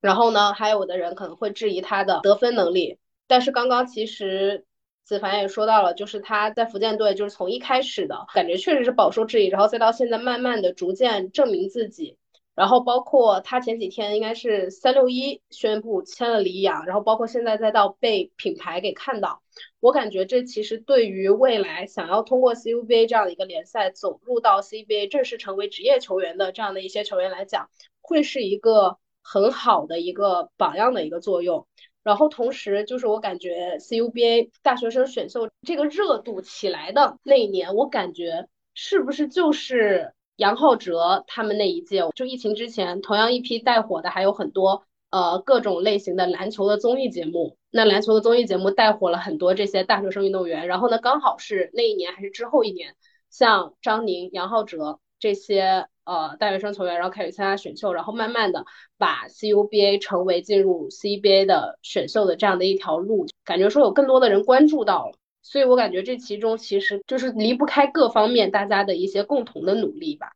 然后呢，还有的人可能会质疑他的得分能力，但是刚刚其实子凡也说到了，就是他在福建队就是从一开始的感觉确实是饱受质疑，然后再到现在慢慢的逐渐证明自己，然后包括他前几天应该是三六一宣布签了李阳，然后包括现在再到被品牌给看到，我感觉这其实对于未来想要通过 CUBA 这样的一个联赛走入到 CBA 正式成为职业球员的这样的一些球员来讲，会是一个。很好的一个榜样的一个作用，然后同时就是我感觉 CUBA 大学生选秀这个热度起来的那一年，我感觉是不是就是杨浩哲他们那一届？就疫情之前，同样一批带火的还有很多呃各种类型的篮球的综艺节目，那篮球的综艺节目带火了很多这些大学生运动员，然后呢，刚好是那一年还是之后一年，像张宁、杨浩哲这些呃大学生球员，然后开始参加选秀，然后慢慢的把 CUBA 成为进入 CBA 的选秀的这样的一条路，感觉说有更多的人关注到了，所以我感觉这其中其实就是离不开各方面大家的一些共同的努力吧。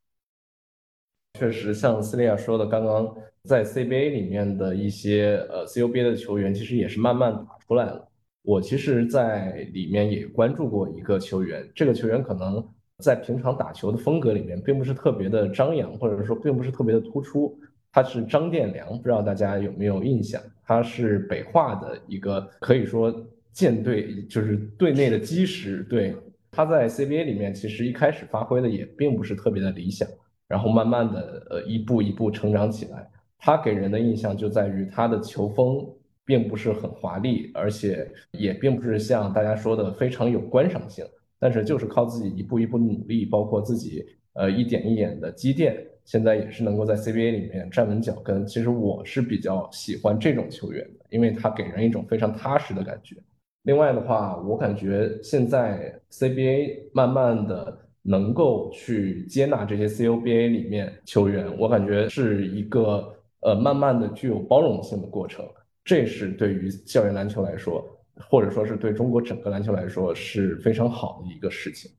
确实，像斯利亚说的，刚刚在 CBA 里面的一些呃 CUBA 的球员，其实也是慢慢打出来了。我其实，在里面也关注过一个球员，这个球员可能在平常打球的风格里面，并不是特别的张扬，或者说并不是特别的突出。他是张殿良，不知道大家有没有印象？他是北化的一个可以说舰队，就是队内的基石。对，他在 CBA 里面，其实一开始发挥的也并不是特别的理想。然后慢慢的，呃，一步一步成长起来。他给人的印象就在于他的球风并不是很华丽，而且也并不是像大家说的非常有观赏性。但是就是靠自己一步一步努力，包括自己呃一点一点的积淀，现在也是能够在 CBA 里面站稳脚跟。其实我是比较喜欢这种球员的，因为他给人一种非常踏实的感觉。另外的话，我感觉现在 CBA 慢慢的。能够去接纳这些 CUBA 里面球员，我感觉是一个呃慢慢的具有包容性的过程。这是对于校园篮球来说，或者说是对中国整个篮球来说是非常好的一个事情。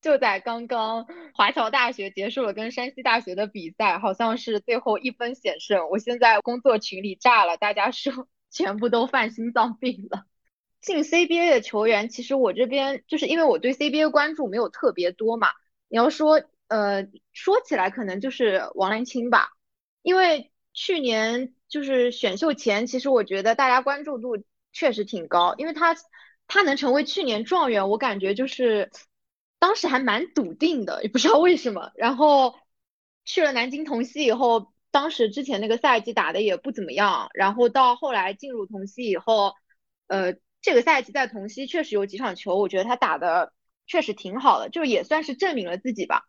就在刚刚，华侨大学结束了跟山西大学的比赛，好像是最后一分险胜。我现在工作群里炸了，大家说 全部都犯心脏病了。进 CBA 的球员，其实我这边就是因为我对 CBA 关注没有特别多嘛。你要说，呃，说起来可能就是王兰青吧，因为去年就是选秀前，其实我觉得大家关注度确实挺高，因为他他能成为去年状元，我感觉就是当时还蛮笃定的，也不知道为什么。然后去了南京同曦以后，当时之前那个赛季打的也不怎么样，然后到后来进入同曦以后，呃。这个赛季在同曦确实有几场球，我觉得他打的确实挺好的，就也算是证明了自己吧。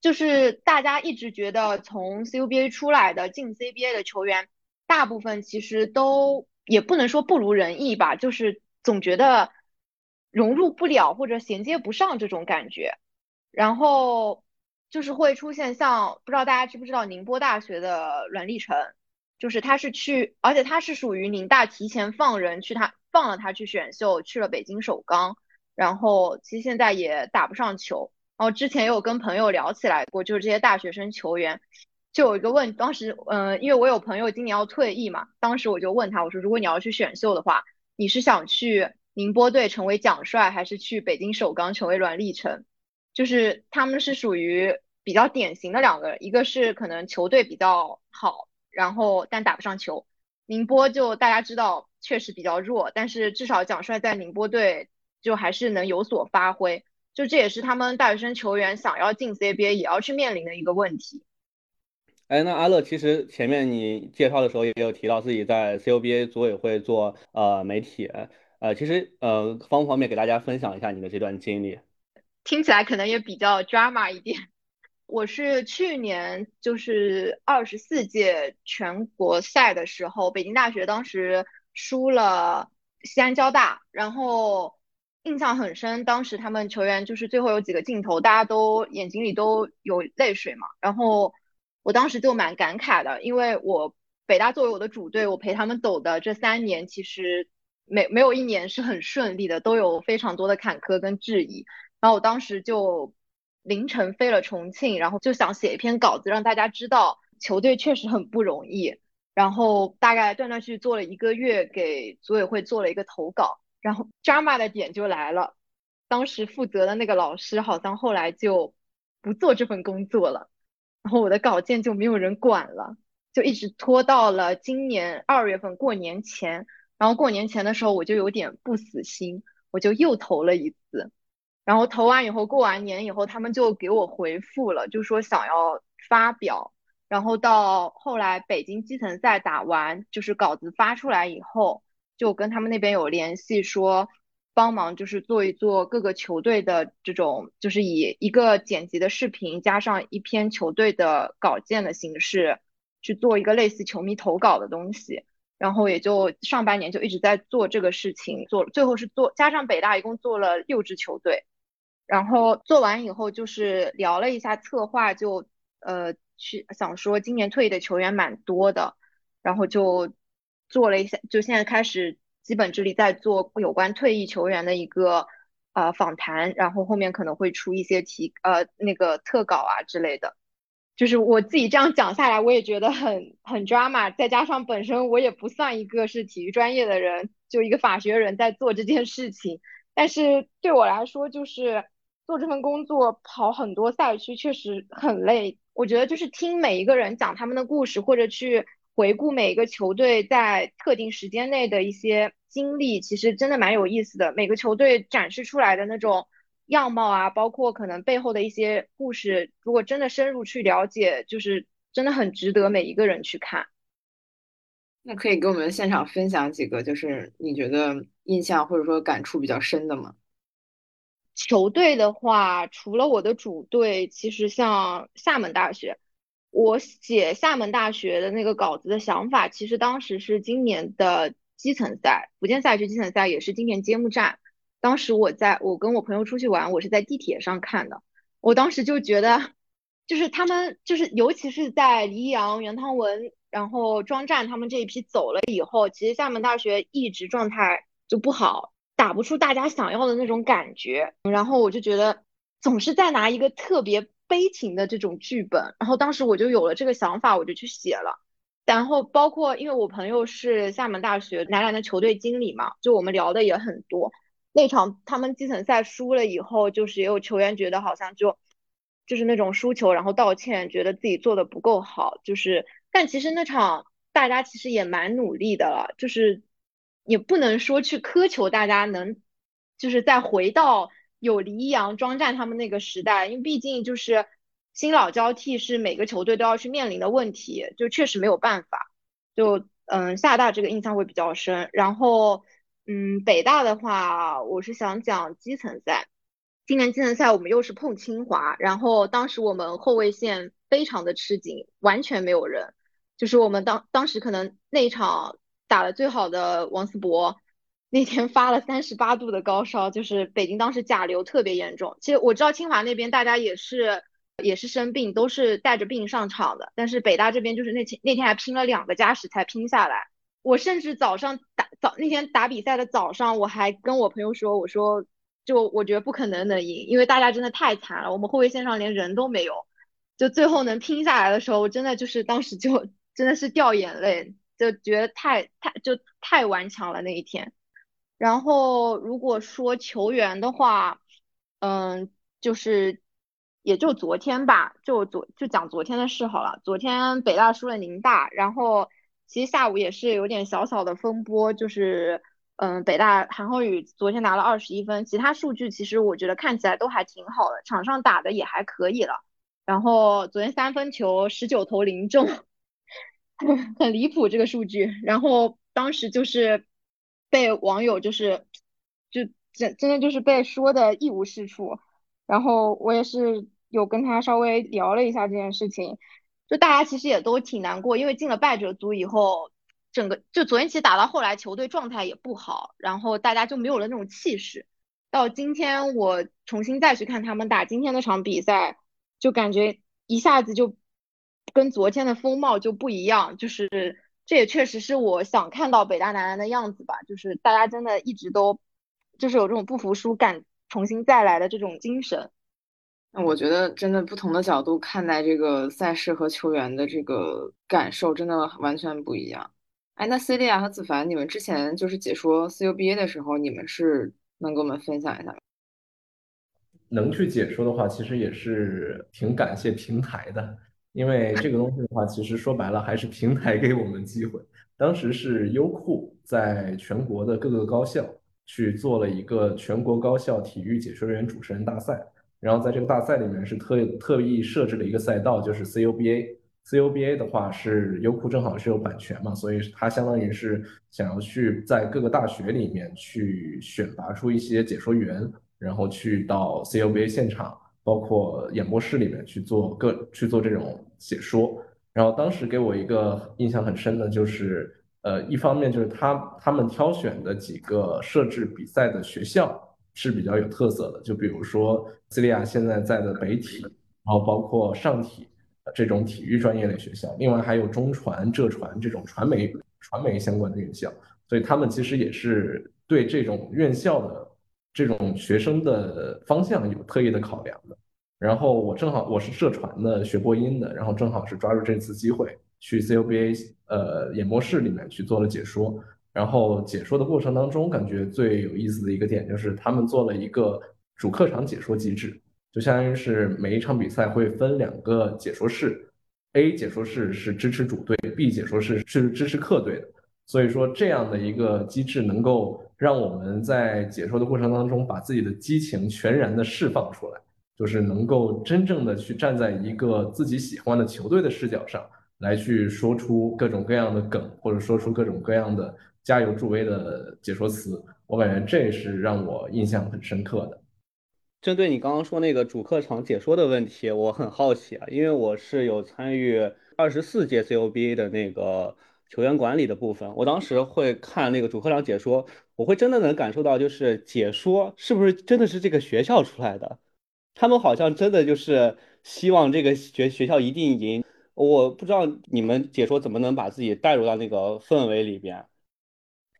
就是大家一直觉得从 CUBA 出来的进 CBA 的球员，大部分其实都也不能说不如人意吧，就是总觉得融入不了或者衔接不上这种感觉。然后就是会出现像不知道大家知不知道宁波大学的阮立成，就是他是去，而且他是属于宁大提前放人去他。放了他去选秀，去了北京首钢，然后其实现在也打不上球。然后之前也有跟朋友聊起来过，就是这些大学生球员，就有一个问，当时嗯，因为我有朋友今年要退役嘛，当时我就问他，我说如果你要去选秀的话，你是想去宁波队成为蒋帅，还是去北京首钢成为阮立成？就是他们是属于比较典型的两个，一个是可能球队比较好，然后但打不上球。宁波就大家知道。确实比较弱，但是至少蒋帅在宁波队就还是能有所发挥，就这也是他们大学生球员想要进 CBA 也要去面临的一个问题。哎，那阿乐其实前面你介绍的时候也有提到自己在 CUBA 组委会做呃媒体，呃，其实呃方不方便给大家分享一下你的这段经历？听起来可能也比较 drama 一点。我是去年就是二十四届全国赛的时候，北京大学当时。输了西安交大，然后印象很深。当时他们球员就是最后有几个镜头，大家都眼睛里都有泪水嘛。然后我当时就蛮感慨的，因为我北大作为我的主队，我陪他们走的这三年，其实没没有一年是很顺利的，都有非常多的坎坷跟质疑。然后我当时就凌晨飞了重庆，然后就想写一篇稿子，让大家知道球队确实很不容易。然后大概断断续续做了一个月，给组委会做了一个投稿，然后 drama 的点就来了。当时负责的那个老师好像后来就不做这份工作了，然后我的稿件就没有人管了，就一直拖到了今年二月份过年前。然后过年前的时候我就有点不死心，我就又投了一次。然后投完以后，过完年以后，他们就给我回复了，就说想要发表。然后到后来，北京基层赛打完，就是稿子发出来以后，就跟他们那边有联系，说帮忙就是做一做各个球队的这种，就是以一个剪辑的视频加上一篇球队的稿件的形式去做一个类似球迷投稿的东西。然后也就上半年就一直在做这个事情，做最后是做加上北大一共做了六支球队，然后做完以后就是聊了一下策划，就呃去想说今年退役的球员蛮多的，然后就做了一下，就现在开始基本之力在做有关退役球员的一个呃访谈，然后后面可能会出一些题呃那个特稿啊之类的。就是我自己这样讲下来，我也觉得很很 drama，再加上本身我也不算一个是体育专业的人，就一个法学人在做这件事情。但是对我来说，就是做这份工作跑很多赛区确实很累。我觉得就是听每一个人讲他们的故事，或者去回顾每一个球队在特定时间内的一些经历，其实真的蛮有意思的。每个球队展示出来的那种。样貌啊，包括可能背后的一些故事，如果真的深入去了解，就是真的很值得每一个人去看。那可以给我们现场分享几个，就是你觉得印象或者说感触比较深的吗？球队的话，除了我的主队，其实像厦门大学，我写厦门大学的那个稿子的想法，其实当时是今年的基层赛，福建赛区基层赛也是今年揭幕战。当时我在我跟我朋友出去玩，我是在地铁上看的。我当时就觉得，就是他们就是，尤其是在黎阳、袁汤文，然后庄战他们这一批走了以后，其实厦门大学一直状态就不好，打不出大家想要的那种感觉。然后我就觉得，总是在拿一个特别悲情的这种剧本。然后当时我就有了这个想法，我就去写了。然后包括因为我朋友是厦门大学男篮的球队经理嘛，就我们聊的也很多。那场他们基层赛输了以后，就是也有球员觉得好像就就是那种输球，然后道歉，觉得自己做的不够好。就是，但其实那场大家其实也蛮努力的了，就是也不能说去苛求大家能，就是再回到有黎阳、庄战他们那个时代，因为毕竟就是新老交替是每个球队都要去面临的问题，就确实没有办法。就嗯，厦大这个印象会比较深，然后。嗯，北大的话，我是想讲基层赛。今年基层赛我们又是碰清华，然后当时我们后卫线非常的吃紧，完全没有人。就是我们当当时可能那一场打的最好的王思博，那天发了三十八度的高烧，就是北京当时甲流特别严重。其实我知道清华那边大家也是也是生病，都是带着病上场的，但是北大这边就是那天那天还拼了两个加时才拼下来。我甚至早上打早那天打比赛的早上，我还跟我朋友说，我说就我觉得不可能能赢，因为大家真的太惨了，我们后卫线上连人都没有，就最后能拼下来的时候，我真的就是当时就 真的是掉眼泪，就觉得太太就太顽强了那一天。然后如果说球员的话，嗯，就是也就昨天吧，就昨就讲昨天的事好了。昨天北大输了宁大，然后。其实下午也是有点小小的风波，就是，嗯，北大韩浩宇昨天拿了二十一分，其他数据其实我觉得看起来都还挺好的，场上打的也还可以了。然后昨天三分球十九投零中，很离谱这个数据。然后当时就是被网友就是就真真的就是被说的一无是处。然后我也是有跟他稍微聊了一下这件事情。就大家其实也都挺难过，因为进了败者组以后，整个就昨天其实打到后来，球队状态也不好，然后大家就没有了那种气势。到今天我重新再去看他们打今天那场比赛，就感觉一下子就跟昨天的风貌就不一样。就是这也确实是我想看到北大男篮的样子吧，就是大家真的一直都就是有这种不服输、敢重新再来的这种精神。那我觉得，真的不同的角度看待这个赛事和球员的这个感受，真的完全不一样。哎，那 C 利亚和子凡，你们之前就是解说 CUBA 的时候，你们是能给我们分享一下吗？能去解说的话，其实也是挺感谢平台的，因为这个东西的话，其实说白了还是平台给我们机会。当时是优酷在全国的各个高校去做了一个全国高校体育解说员主持人大赛。然后在这个大赛里面是特特意设置了一个赛道，就是 CUBA。CUBA 的话是优酷正好是有版权嘛，所以它相当于是想要去在各个大学里面去选拔出一些解说员，然后去到 CUBA 现场，包括演播室里面去做各去做这种解说。然后当时给我一个印象很深的就是，呃，一方面就是他他们挑选的几个设置比赛的学校是比较有特色的，就比如说斯利亚现在在的北体，然后包括上体这种体育专业类学校，另外还有中传、浙传这种传媒传媒相关的院校，所以他们其实也是对这种院校的这种学生的方向有特意的考量的。然后我正好我是社传的，学播音的，然后正好是抓住这次机会去 CUBA 呃演播室里面去做了解说。然后解说的过程当中，感觉最有意思的一个点就是他们做了一个主客场解说机制，就相当于是每一场比赛会分两个解说室，A 解说室是支持主队，B 解说室是支持客队的。所以说这样的一个机制能够让我们在解说的过程当中把自己的激情全然的释放出来。就是能够真正的去站在一个自己喜欢的球队的视角上来去说出各种各样的梗，或者说出各种各样的加油助威的解说词，我感觉这是让我印象很深刻的。针对你刚刚说那个主客场解说的问题，我很好奇啊，因为我是有参与二十四届 CUBA 的那个球员管理的部分，我当时会看那个主客场解说，我会真的能感受到，就是解说是不是真的是这个学校出来的。他们好像真的就是希望这个学学校一定赢，我不知道你们解说怎么能把自己带入到那个氛围里边。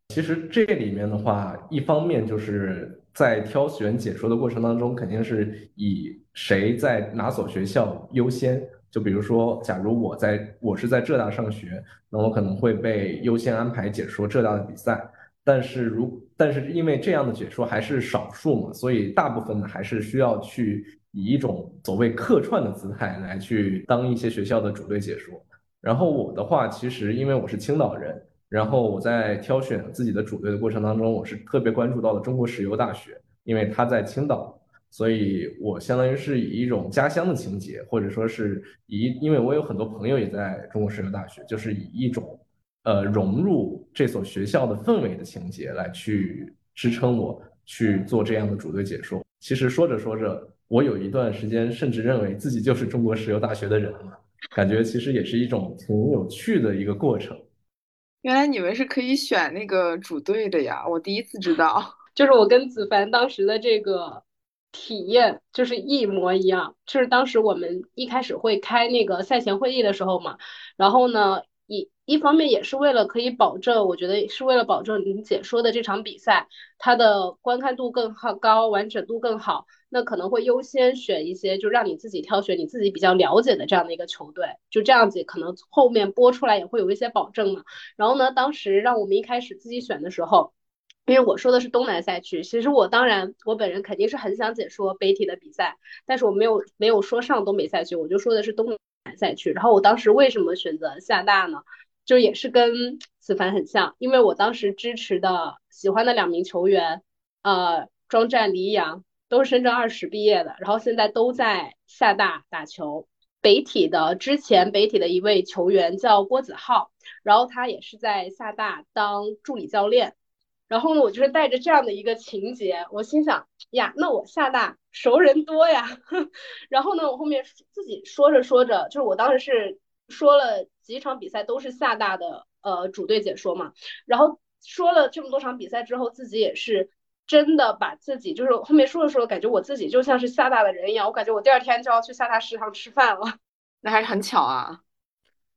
其实这里面的话，一方面就是在挑选解说的过程当中，肯定是以谁在哪所学校优先。就比如说，假如我在我是在浙大上学，那我可能会被优先安排解说浙大的比赛。但是如但是因为这样的解说还是少数嘛，所以大部分呢还是需要去以一种所谓客串的姿态来去当一些学校的主队解说。然后我的话，其实因为我是青岛人，然后我在挑选自己的主队的过程当中，我是特别关注到了中国石油大学，因为它在青岛，所以我相当于是以一种家乡的情节，或者说是以因为我有很多朋友也在中国石油大学，就是以一种。呃，融入这所学校的氛围的情节来去支撑我去做这样的主队解说。其实说着说着，我有一段时间甚至认为自己就是中国石油大学的人了，感觉其实也是一种挺有趣的一个过程。原来你们是可以选那个主队的呀，我第一次知道。就是我跟子凡当时的这个体验就是一模一样，就是当时我们一开始会开那个赛前会议的时候嘛，然后呢。一方面也是为了可以保证，我觉得是为了保证您解说的这场比赛它的观看度更好、高完整度更好，那可能会优先选一些就让你自己挑选你自己比较了解的这样的一个球队，就这样子可能后面播出来也会有一些保证嘛。然后呢，当时让我们一开始自己选的时候，因为我说的是东南赛区，其实我当然我本人肯定是很想解说北体的比赛，但是我没有没有说上东北赛区，我就说的是东南。赛区，然后我当时为什么选择厦大呢？就也是跟子凡很像，因为我当时支持的、喜欢的两名球员，呃，庄战、李阳都是深圳二十毕业的，然后现在都在厦大打球。北体的之前北体的一位球员叫郭子浩，然后他也是在厦大当助理教练。然后呢，我就是带着这样的一个情节，我心想呀，那我厦大熟人多呀。然后呢，我后面自己说着说着，就是我当时是说了几场比赛都是厦大的呃主队解说嘛。然后说了这么多场比赛之后，自己也是真的把自己就是后面说着说着，感觉我自己就像是厦大的人一样。我感觉我第二天就要去厦大食堂吃饭了。那还是很巧啊。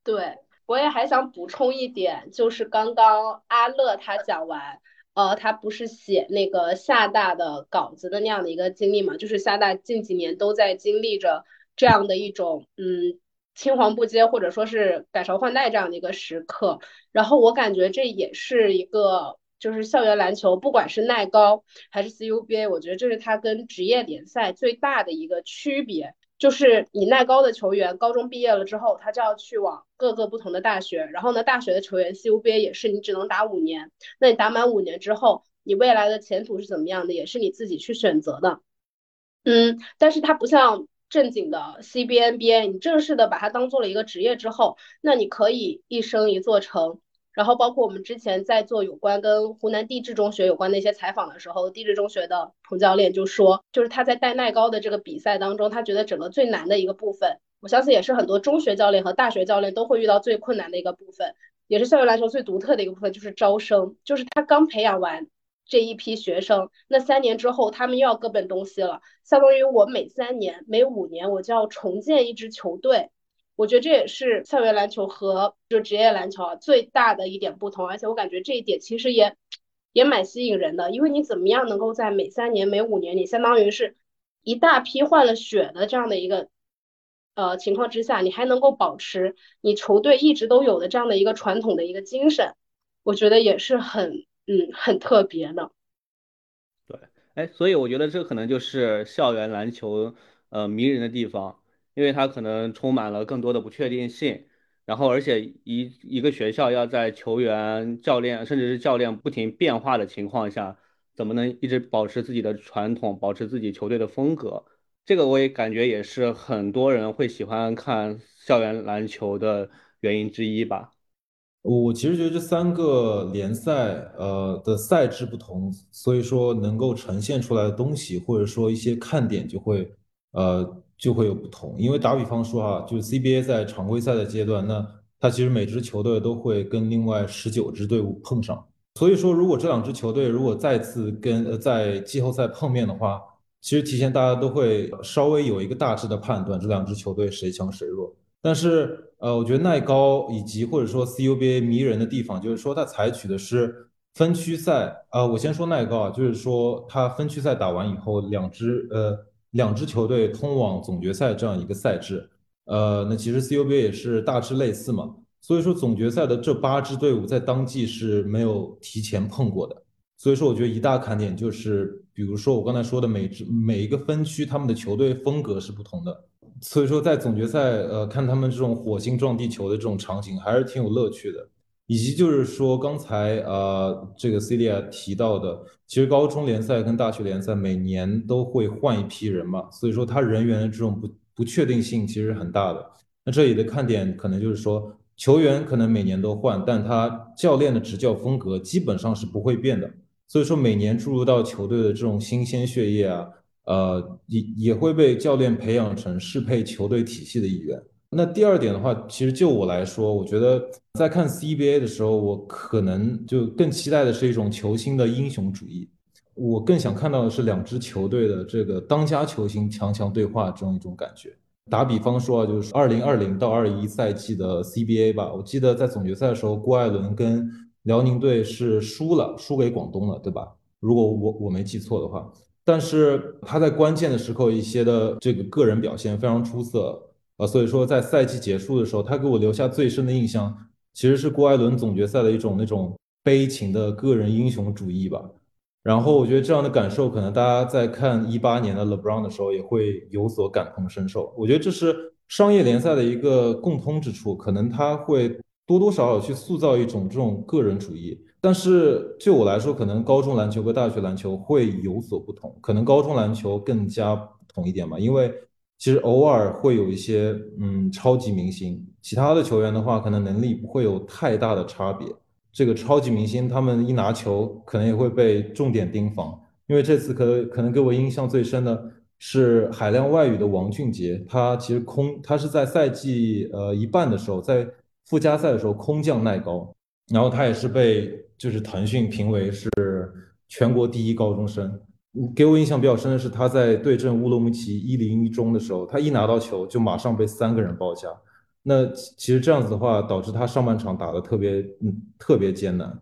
对，我也还想补充一点，就是刚刚阿乐他讲完。呃，他不是写那个厦大的稿子的那样的一个经历嘛？就是厦大近几年都在经历着这样的一种，嗯，青黄不接或者说是改朝换代这样的一个时刻。然后我感觉这也是一个，就是校园篮球，不管是耐高还是 CUBA，我觉得这是它跟职业联赛最大的一个区别。就是你耐高的球员，高中毕业了之后，他就要去往各个不同的大学。然后呢，大学的球员 CUBA 也是，你只能打五年。那你打满五年之后，你未来的前途是怎么样的，也是你自己去选择的。嗯，但是它不像正经的 C B N B A，你正式的把它当做了一个职业之后，那你可以一生一座城。然后包括我们之前在做有关跟湖南地质中学有关的一些采访的时候，地质中学的彭教练就说，就是他在带耐高的这个比赛当中，他觉得整个最难的一个部分，我相信也是很多中学教练和大学教练都会遇到最困难的一个部分，也是校园篮球最独特的一个部分，就是招生，就是他刚培养完这一批学生，那三年之后他们又要各奔东西了，相当于我每三年、每五年我就要重建一支球队。我觉得这也是校园篮球和就职业篮球啊最大的一点不同，而且我感觉这一点其实也也蛮吸引人的，因为你怎么样能够在每三年、每五年，你相当于是一大批换了血的这样的一个呃情况之下，你还能够保持你球队一直都有的这样的一个传统的一个精神，我觉得也是很嗯很特别的。对，哎，所以我觉得这可能就是校园篮球呃迷人的地方。因为它可能充满了更多的不确定性，然后而且一一个学校要在球员、教练甚至是教练不停变化的情况下，怎么能一直保持自己的传统，保持自己球队的风格？这个我也感觉也是很多人会喜欢看校园篮球的原因之一吧。我其实觉得这三个联赛，呃的赛制不同，所以说能够呈现出来的东西，或者说一些看点就会，呃。就会有不同，因为打比方说哈，就是 CBA 在常规赛的阶段，那它其实每支球队都会跟另外十九支队伍碰上，所以说如果这两支球队如果再次跟呃在季后赛碰面的话，其实提前大家都会稍微有一个大致的判断，这两支球队谁强谁弱。但是呃，我觉得耐高以及或者说 CUBA 迷人的地方，就是说它采取的是分区赛啊，我先说耐高啊，就是说它分区赛打完以后，两支呃。两支球队通往总决赛这样一个赛制，呃，那其实 CUBA 也是大致类似嘛。所以说总决赛的这八支队伍在当季是没有提前碰过的。所以说我觉得一大看点就是，比如说我刚才说的每支每一个分区他们的球队风格是不同的。所以说在总决赛，呃，看他们这种火星撞地球的这种场景还是挺有乐趣的。以及就是说，刚才呃，这个 Celia 提到的，其实高中联赛跟大学联赛每年都会换一批人嘛，所以说他人员的这种不不确定性其实很大的。那这里的看点可能就是说，球员可能每年都换，但他教练的执教风格基本上是不会变的。所以说，每年注入到球队的这种新鲜血液啊，呃，也也会被教练培养成适配球队体系的一员。那第二点的话，其实就我来说，我觉得在看 CBA 的时候，我可能就更期待的是一种球星的英雄主义。我更想看到的是两支球队的这个当家球星强强对话这样一种感觉。打比方说啊，就是二零二零到二一赛季的 CBA 吧，我记得在总决赛的时候，郭艾伦跟辽宁队是输了，输给广东了，对吧？如果我我没记错的话，但是他在关键的时候一些的这个个人表现非常出色。啊，所以说在赛季结束的时候，他给我留下最深的印象，其实是郭艾伦总决赛的一种那种悲情的个人英雄主义吧。然后我觉得这样的感受，可能大家在看一八年的 LeBron 的时候也会有所感同身受。我觉得这是商业联赛的一个共通之处，可能他会多多少少去塑造一种这种个人主义。但是就我来说，可能高中篮球和大学篮球会有所不同，可能高中篮球更加不同一点吧，因为。其实偶尔会有一些嗯超级明星，其他的球员的话，可能能力不会有太大的差别。这个超级明星他们一拿球，可能也会被重点盯防。因为这次可可能给我印象最深的是海量外语的王俊杰，他其实空他是在赛季呃一半的时候，在附加赛的时候空降耐高，然后他也是被就是腾讯评为是全国第一高中生。给我印象比较深的是，他在对阵乌鲁木齐一零一中的时候，他一拿到球就马上被三个人包夹。那其实这样子的话，导致他上半场打的特别嗯特别艰难。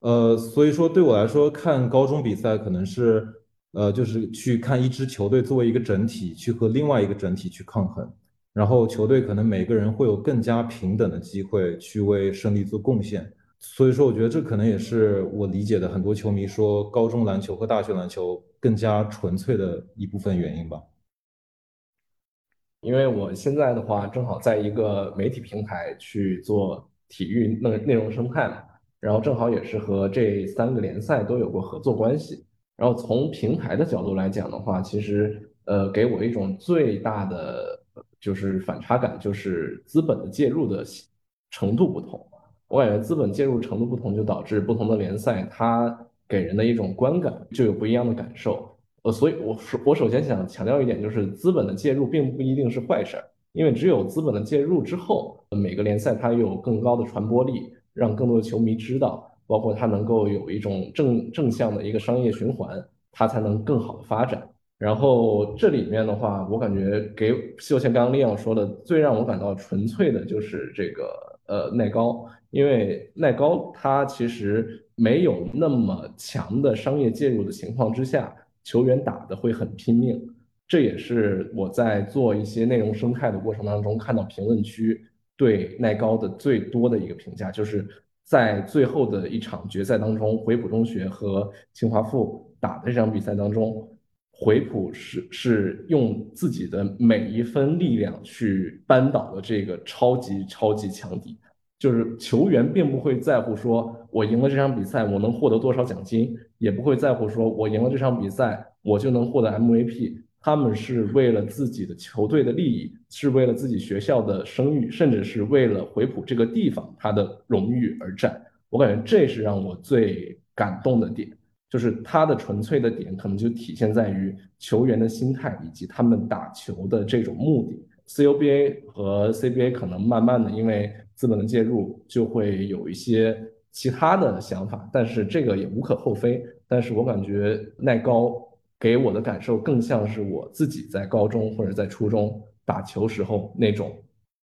呃，所以说对我来说，看高中比赛可能是呃就是去看一支球队作为一个整体去和另外一个整体去抗衡，然后球队可能每个人会有更加平等的机会去为胜利做贡献。所以说，我觉得这可能也是我理解的很多球迷说高中篮球和大学篮球更加纯粹的一部分原因吧。因为我现在的话，正好在一个媒体平台去做体育内内容生态嘛，然后正好也是和这三个联赛都有过合作关系。然后从平台的角度来讲的话，其实呃，给我一种最大的就是反差感，就是资本的介入的程度不同。我感觉资本介入程度不同，就导致不同的联赛，它给人的一种观感就有不一样的感受。呃，所以我首我首先想强调一点，就是资本的介入并不一定是坏事儿，因为只有资本的介入之后，每个联赛它有更高的传播力，让更多的球迷知道，包括它能够有一种正正向的一个商业循环，它才能更好的发展。然后这里面的话，我感觉给就像刚刚利昂说的，最让我感到纯粹的就是这个呃耐高，因为耐高它其实没有那么强的商业介入的情况之下，球员打的会很拼命。这也是我在做一些内容生态的过程当中看到评论区对耐高的最多的一个评价，就是在最后的一场决赛当中，回浦中学和清华附打的这场比赛当中，回浦是是用自己的每一分力量去扳倒了这个超级超级强敌，就是球员并不会在乎说我赢了这场比赛我能获得多少奖金，也不会在乎说我赢了这场比赛我就能获得 MVP。他们是为了自己的球队的利益，是为了自己学校的声誉，甚至是为了回浦这个地方它的荣誉而战。我感觉这是让我最感动的点，就是他的纯粹的点，可能就体现在于球员的心态以及他们打球的这种目的。CUBA 和 CBA 可能慢慢的因为资本的介入，就会有一些其他的想法，但是这个也无可厚非。但是我感觉耐高。给我的感受更像是我自己在高中或者在初中打球时候那种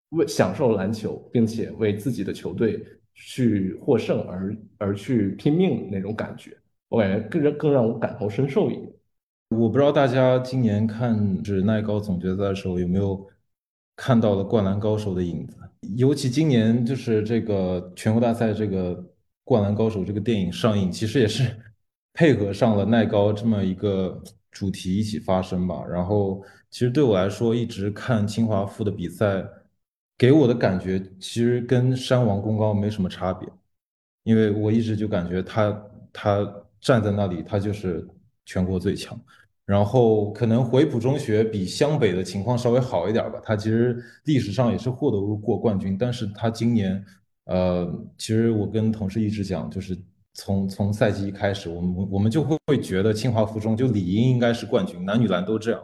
为享受篮球，并且为自己的球队去获胜而而去拼命那种感觉，我感觉更让更让我感同身受一点。我不知道大家今年看是耐高总决赛的时候有没有看到了《灌篮高手》的影子，尤其今年就是这个全国大赛这个《灌篮高手》这个电影上映，其实也是。配合上了耐高这么一个主题一起发生吧，然后其实对我来说，一直看清华附的比赛，给我的感觉其实跟山王功高没什么差别，因为我一直就感觉他他站在那里，他就是全国最强。然后可能回浦中学比湘北的情况稍微好一点吧，他其实历史上也是获得过冠军，但是他今年，呃，其实我跟同事一直讲，就是。从从赛季一开始，我们我们就会会觉得清华附中就理应应该是冠军，男女篮都这样。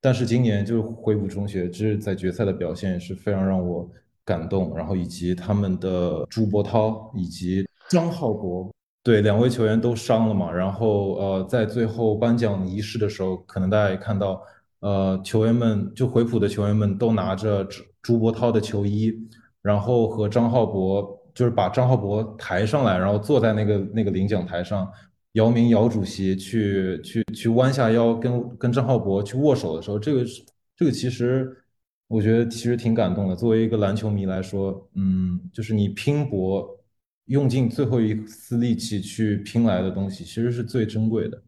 但是今年就是回浦中学，这是在决赛的表现也是非常让我感动。然后以及他们的朱波涛以及张浩博，对两位球员都伤了嘛。然后呃，在最后颁奖仪式的时候，可能大家也看到，呃，球员们就回浦的球员们都拿着朱朱波涛的球衣，然后和张浩博。就是把张浩博抬上来，然后坐在那个那个领奖台上，姚明姚主席去去去弯下腰跟跟张浩博去握手的时候，这个是这个其实我觉得其实挺感动的。作为一个篮球迷来说，嗯，就是你拼搏用尽最后一丝力气去拼来的东西，其实是最珍贵的。